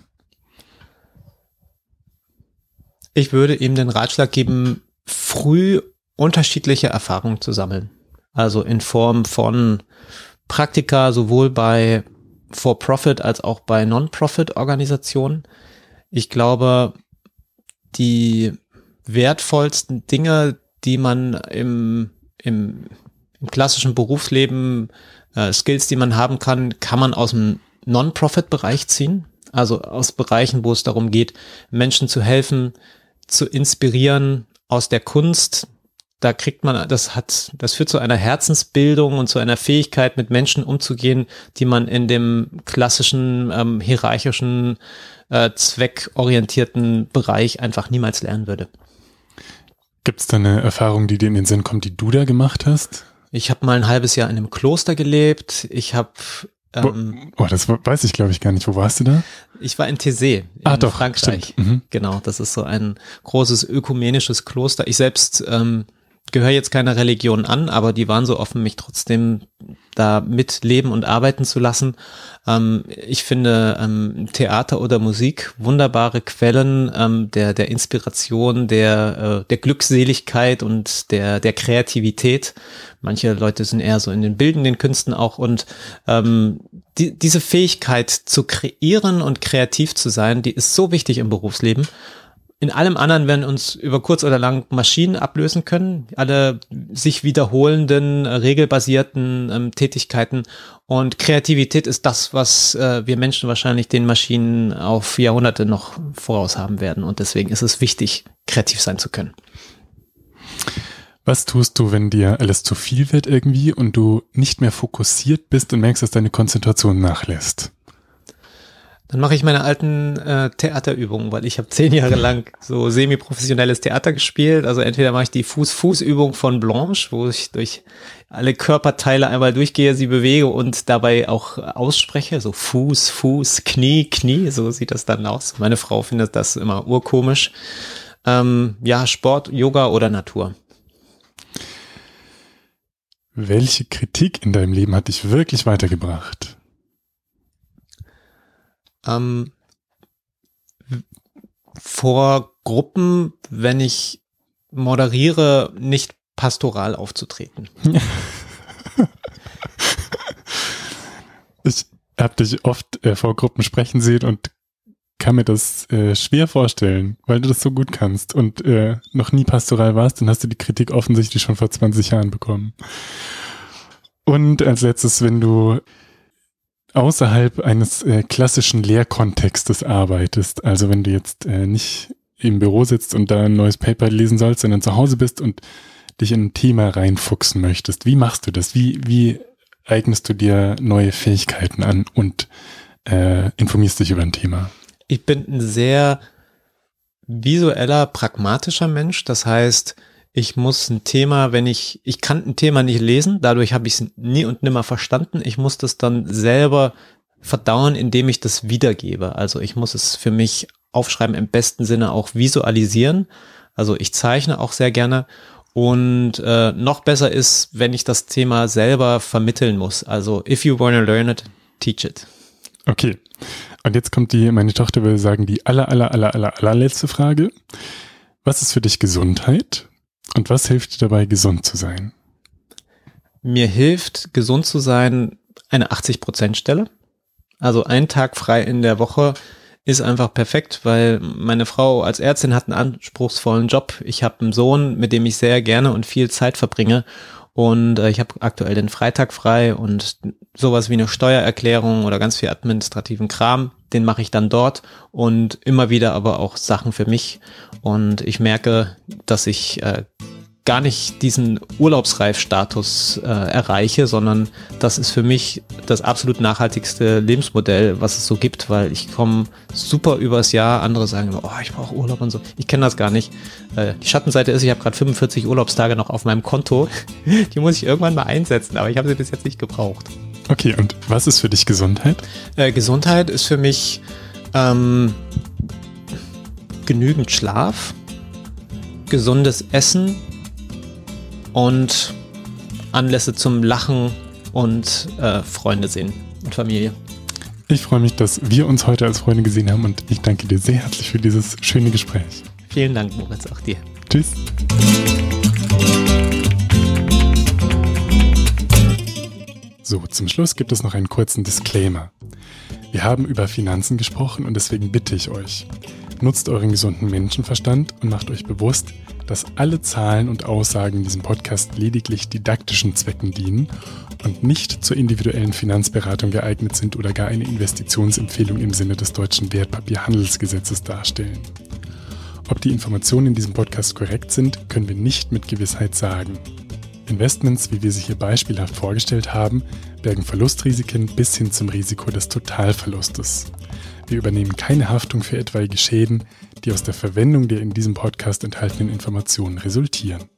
Ich würde ihm den Ratschlag geben, früh unterschiedliche Erfahrungen zu sammeln. Also in Form von Praktika sowohl bei For-Profit als auch bei Non-Profit-Organisationen. Ich glaube, die wertvollsten Dinge, die man im, im, im klassischen Berufsleben, äh, Skills, die man haben kann, kann man aus dem Non-Profit-Bereich ziehen, also aus Bereichen, wo es darum geht, Menschen zu helfen, zu inspirieren aus der Kunst. Da kriegt man, das hat, das führt zu einer Herzensbildung und zu einer Fähigkeit, mit Menschen umzugehen, die man in dem klassischen, ähm, hierarchischen, äh, zweckorientierten Bereich einfach niemals lernen würde. Gibt es da eine Erfahrung, die dir in den Sinn kommt, die du da gemacht hast? Ich habe mal ein halbes Jahr in einem Kloster gelebt. Ich habe ähm, oh, das weiß ich, glaube ich, gar nicht. Wo warst du da? Ich war in Thésée in ah, doch, Frankreich. Mhm. Genau, das ist so ein großes ökumenisches Kloster. Ich selbst ähm, gehöre jetzt keiner Religion an, aber die waren so offen, mich trotzdem da mitleben und arbeiten zu lassen. Ähm, ich finde ähm, Theater oder Musik wunderbare Quellen ähm, der, der Inspiration, der, äh, der Glückseligkeit und der, der Kreativität. Manche Leute sind eher so in den bildenden Künsten auch und ähm, die, diese Fähigkeit zu kreieren und kreativ zu sein, die ist so wichtig im Berufsleben in allem anderen werden uns über kurz oder lang Maschinen ablösen können, alle sich wiederholenden, äh, regelbasierten ähm, Tätigkeiten. Und Kreativität ist das, was äh, wir Menschen wahrscheinlich den Maschinen auf Jahrhunderte noch voraus haben werden. Und deswegen ist es wichtig, kreativ sein zu können. Was tust du, wenn dir alles zu viel wird irgendwie und du nicht mehr fokussiert bist und merkst, dass deine Konzentration nachlässt? Dann mache ich meine alten äh, Theaterübungen, weil ich habe zehn Jahre lang so semi-professionelles Theater gespielt. Also entweder mache ich die Fuß-Fuß-Übung von Blanche, wo ich durch alle Körperteile einmal durchgehe, sie bewege und dabei auch ausspreche. So Fuß, Fuß, Knie, Knie, so sieht das dann aus. Meine Frau findet das immer urkomisch. Ähm, ja, Sport, Yoga oder Natur. Welche Kritik in deinem Leben hat dich wirklich weitergebracht? Ähm, vor Gruppen, wenn ich moderiere, nicht pastoral aufzutreten. ich habe dich oft äh, vor Gruppen sprechen sehen und kann mir das äh, schwer vorstellen, weil du das so gut kannst und äh, noch nie pastoral warst, dann hast du die Kritik offensichtlich schon vor 20 Jahren bekommen. Und als letztes, wenn du außerhalb eines äh, klassischen Lehrkontextes arbeitest. Also wenn du jetzt äh, nicht im Büro sitzt und da ein neues Paper lesen sollst, sondern zu Hause bist und dich in ein Thema reinfuchsen möchtest. Wie machst du das? Wie, wie eignest du dir neue Fähigkeiten an und äh, informierst dich über ein Thema? Ich bin ein sehr visueller, pragmatischer Mensch. Das heißt, ich muss ein Thema, wenn ich, ich kann ein Thema nicht lesen, dadurch habe ich es nie und nimmer verstanden. Ich muss das dann selber verdauen, indem ich das wiedergebe. Also ich muss es für mich aufschreiben, im besten Sinne auch visualisieren. Also ich zeichne auch sehr gerne. Und äh, noch besser ist, wenn ich das Thema selber vermitteln muss. Also if you wanna learn it, teach it. Okay. Und jetzt kommt die, meine Tochter will sagen, die aller, aller, aller, aller, allerletzte Frage. Was ist für dich Gesundheit? Und was hilft dir dabei, gesund zu sein? Mir hilft, gesund zu sein, eine 80-Prozent-Stelle. Also ein Tag frei in der Woche ist einfach perfekt, weil meine Frau als Ärztin hat einen anspruchsvollen Job. Ich habe einen Sohn, mit dem ich sehr gerne und viel Zeit verbringe. Und äh, ich habe aktuell den Freitag frei und sowas wie eine Steuererklärung oder ganz viel administrativen Kram, den mache ich dann dort und immer wieder aber auch Sachen für mich. Und ich merke, dass ich äh, gar nicht diesen Urlaubsreifstatus äh, erreiche, sondern das ist für mich das absolut nachhaltigste Lebensmodell, was es so gibt, weil ich komme super übers Jahr. Andere sagen immer, oh, ich brauche Urlaub und so. Ich kenne das gar nicht. Äh, die Schattenseite ist, ich habe gerade 45 Urlaubstage noch auf meinem Konto. die muss ich irgendwann mal einsetzen, aber ich habe sie bis jetzt nicht gebraucht. Okay, und was ist für dich Gesundheit? Äh, Gesundheit ist für mich ähm, genügend Schlaf, gesundes Essen, und Anlässe zum Lachen und äh, Freunde sehen und Familie. Ich freue mich, dass wir uns heute als Freunde gesehen haben und ich danke dir sehr herzlich für dieses schöne Gespräch. Vielen Dank, Moritz, auch dir. Tschüss. So, zum Schluss gibt es noch einen kurzen Disclaimer. Wir haben über Finanzen gesprochen und deswegen bitte ich euch, Nutzt euren gesunden Menschenverstand und macht euch bewusst, dass alle Zahlen und Aussagen in diesem Podcast lediglich didaktischen Zwecken dienen und nicht zur individuellen Finanzberatung geeignet sind oder gar eine Investitionsempfehlung im Sinne des deutschen Wertpapierhandelsgesetzes darstellen. Ob die Informationen in diesem Podcast korrekt sind, können wir nicht mit Gewissheit sagen. Investments, wie wir sie hier beispielhaft vorgestellt haben, bergen Verlustrisiken bis hin zum Risiko des Totalverlustes. Wir übernehmen keine Haftung für etwaige Schäden, die aus der Verwendung der in diesem Podcast enthaltenen Informationen resultieren.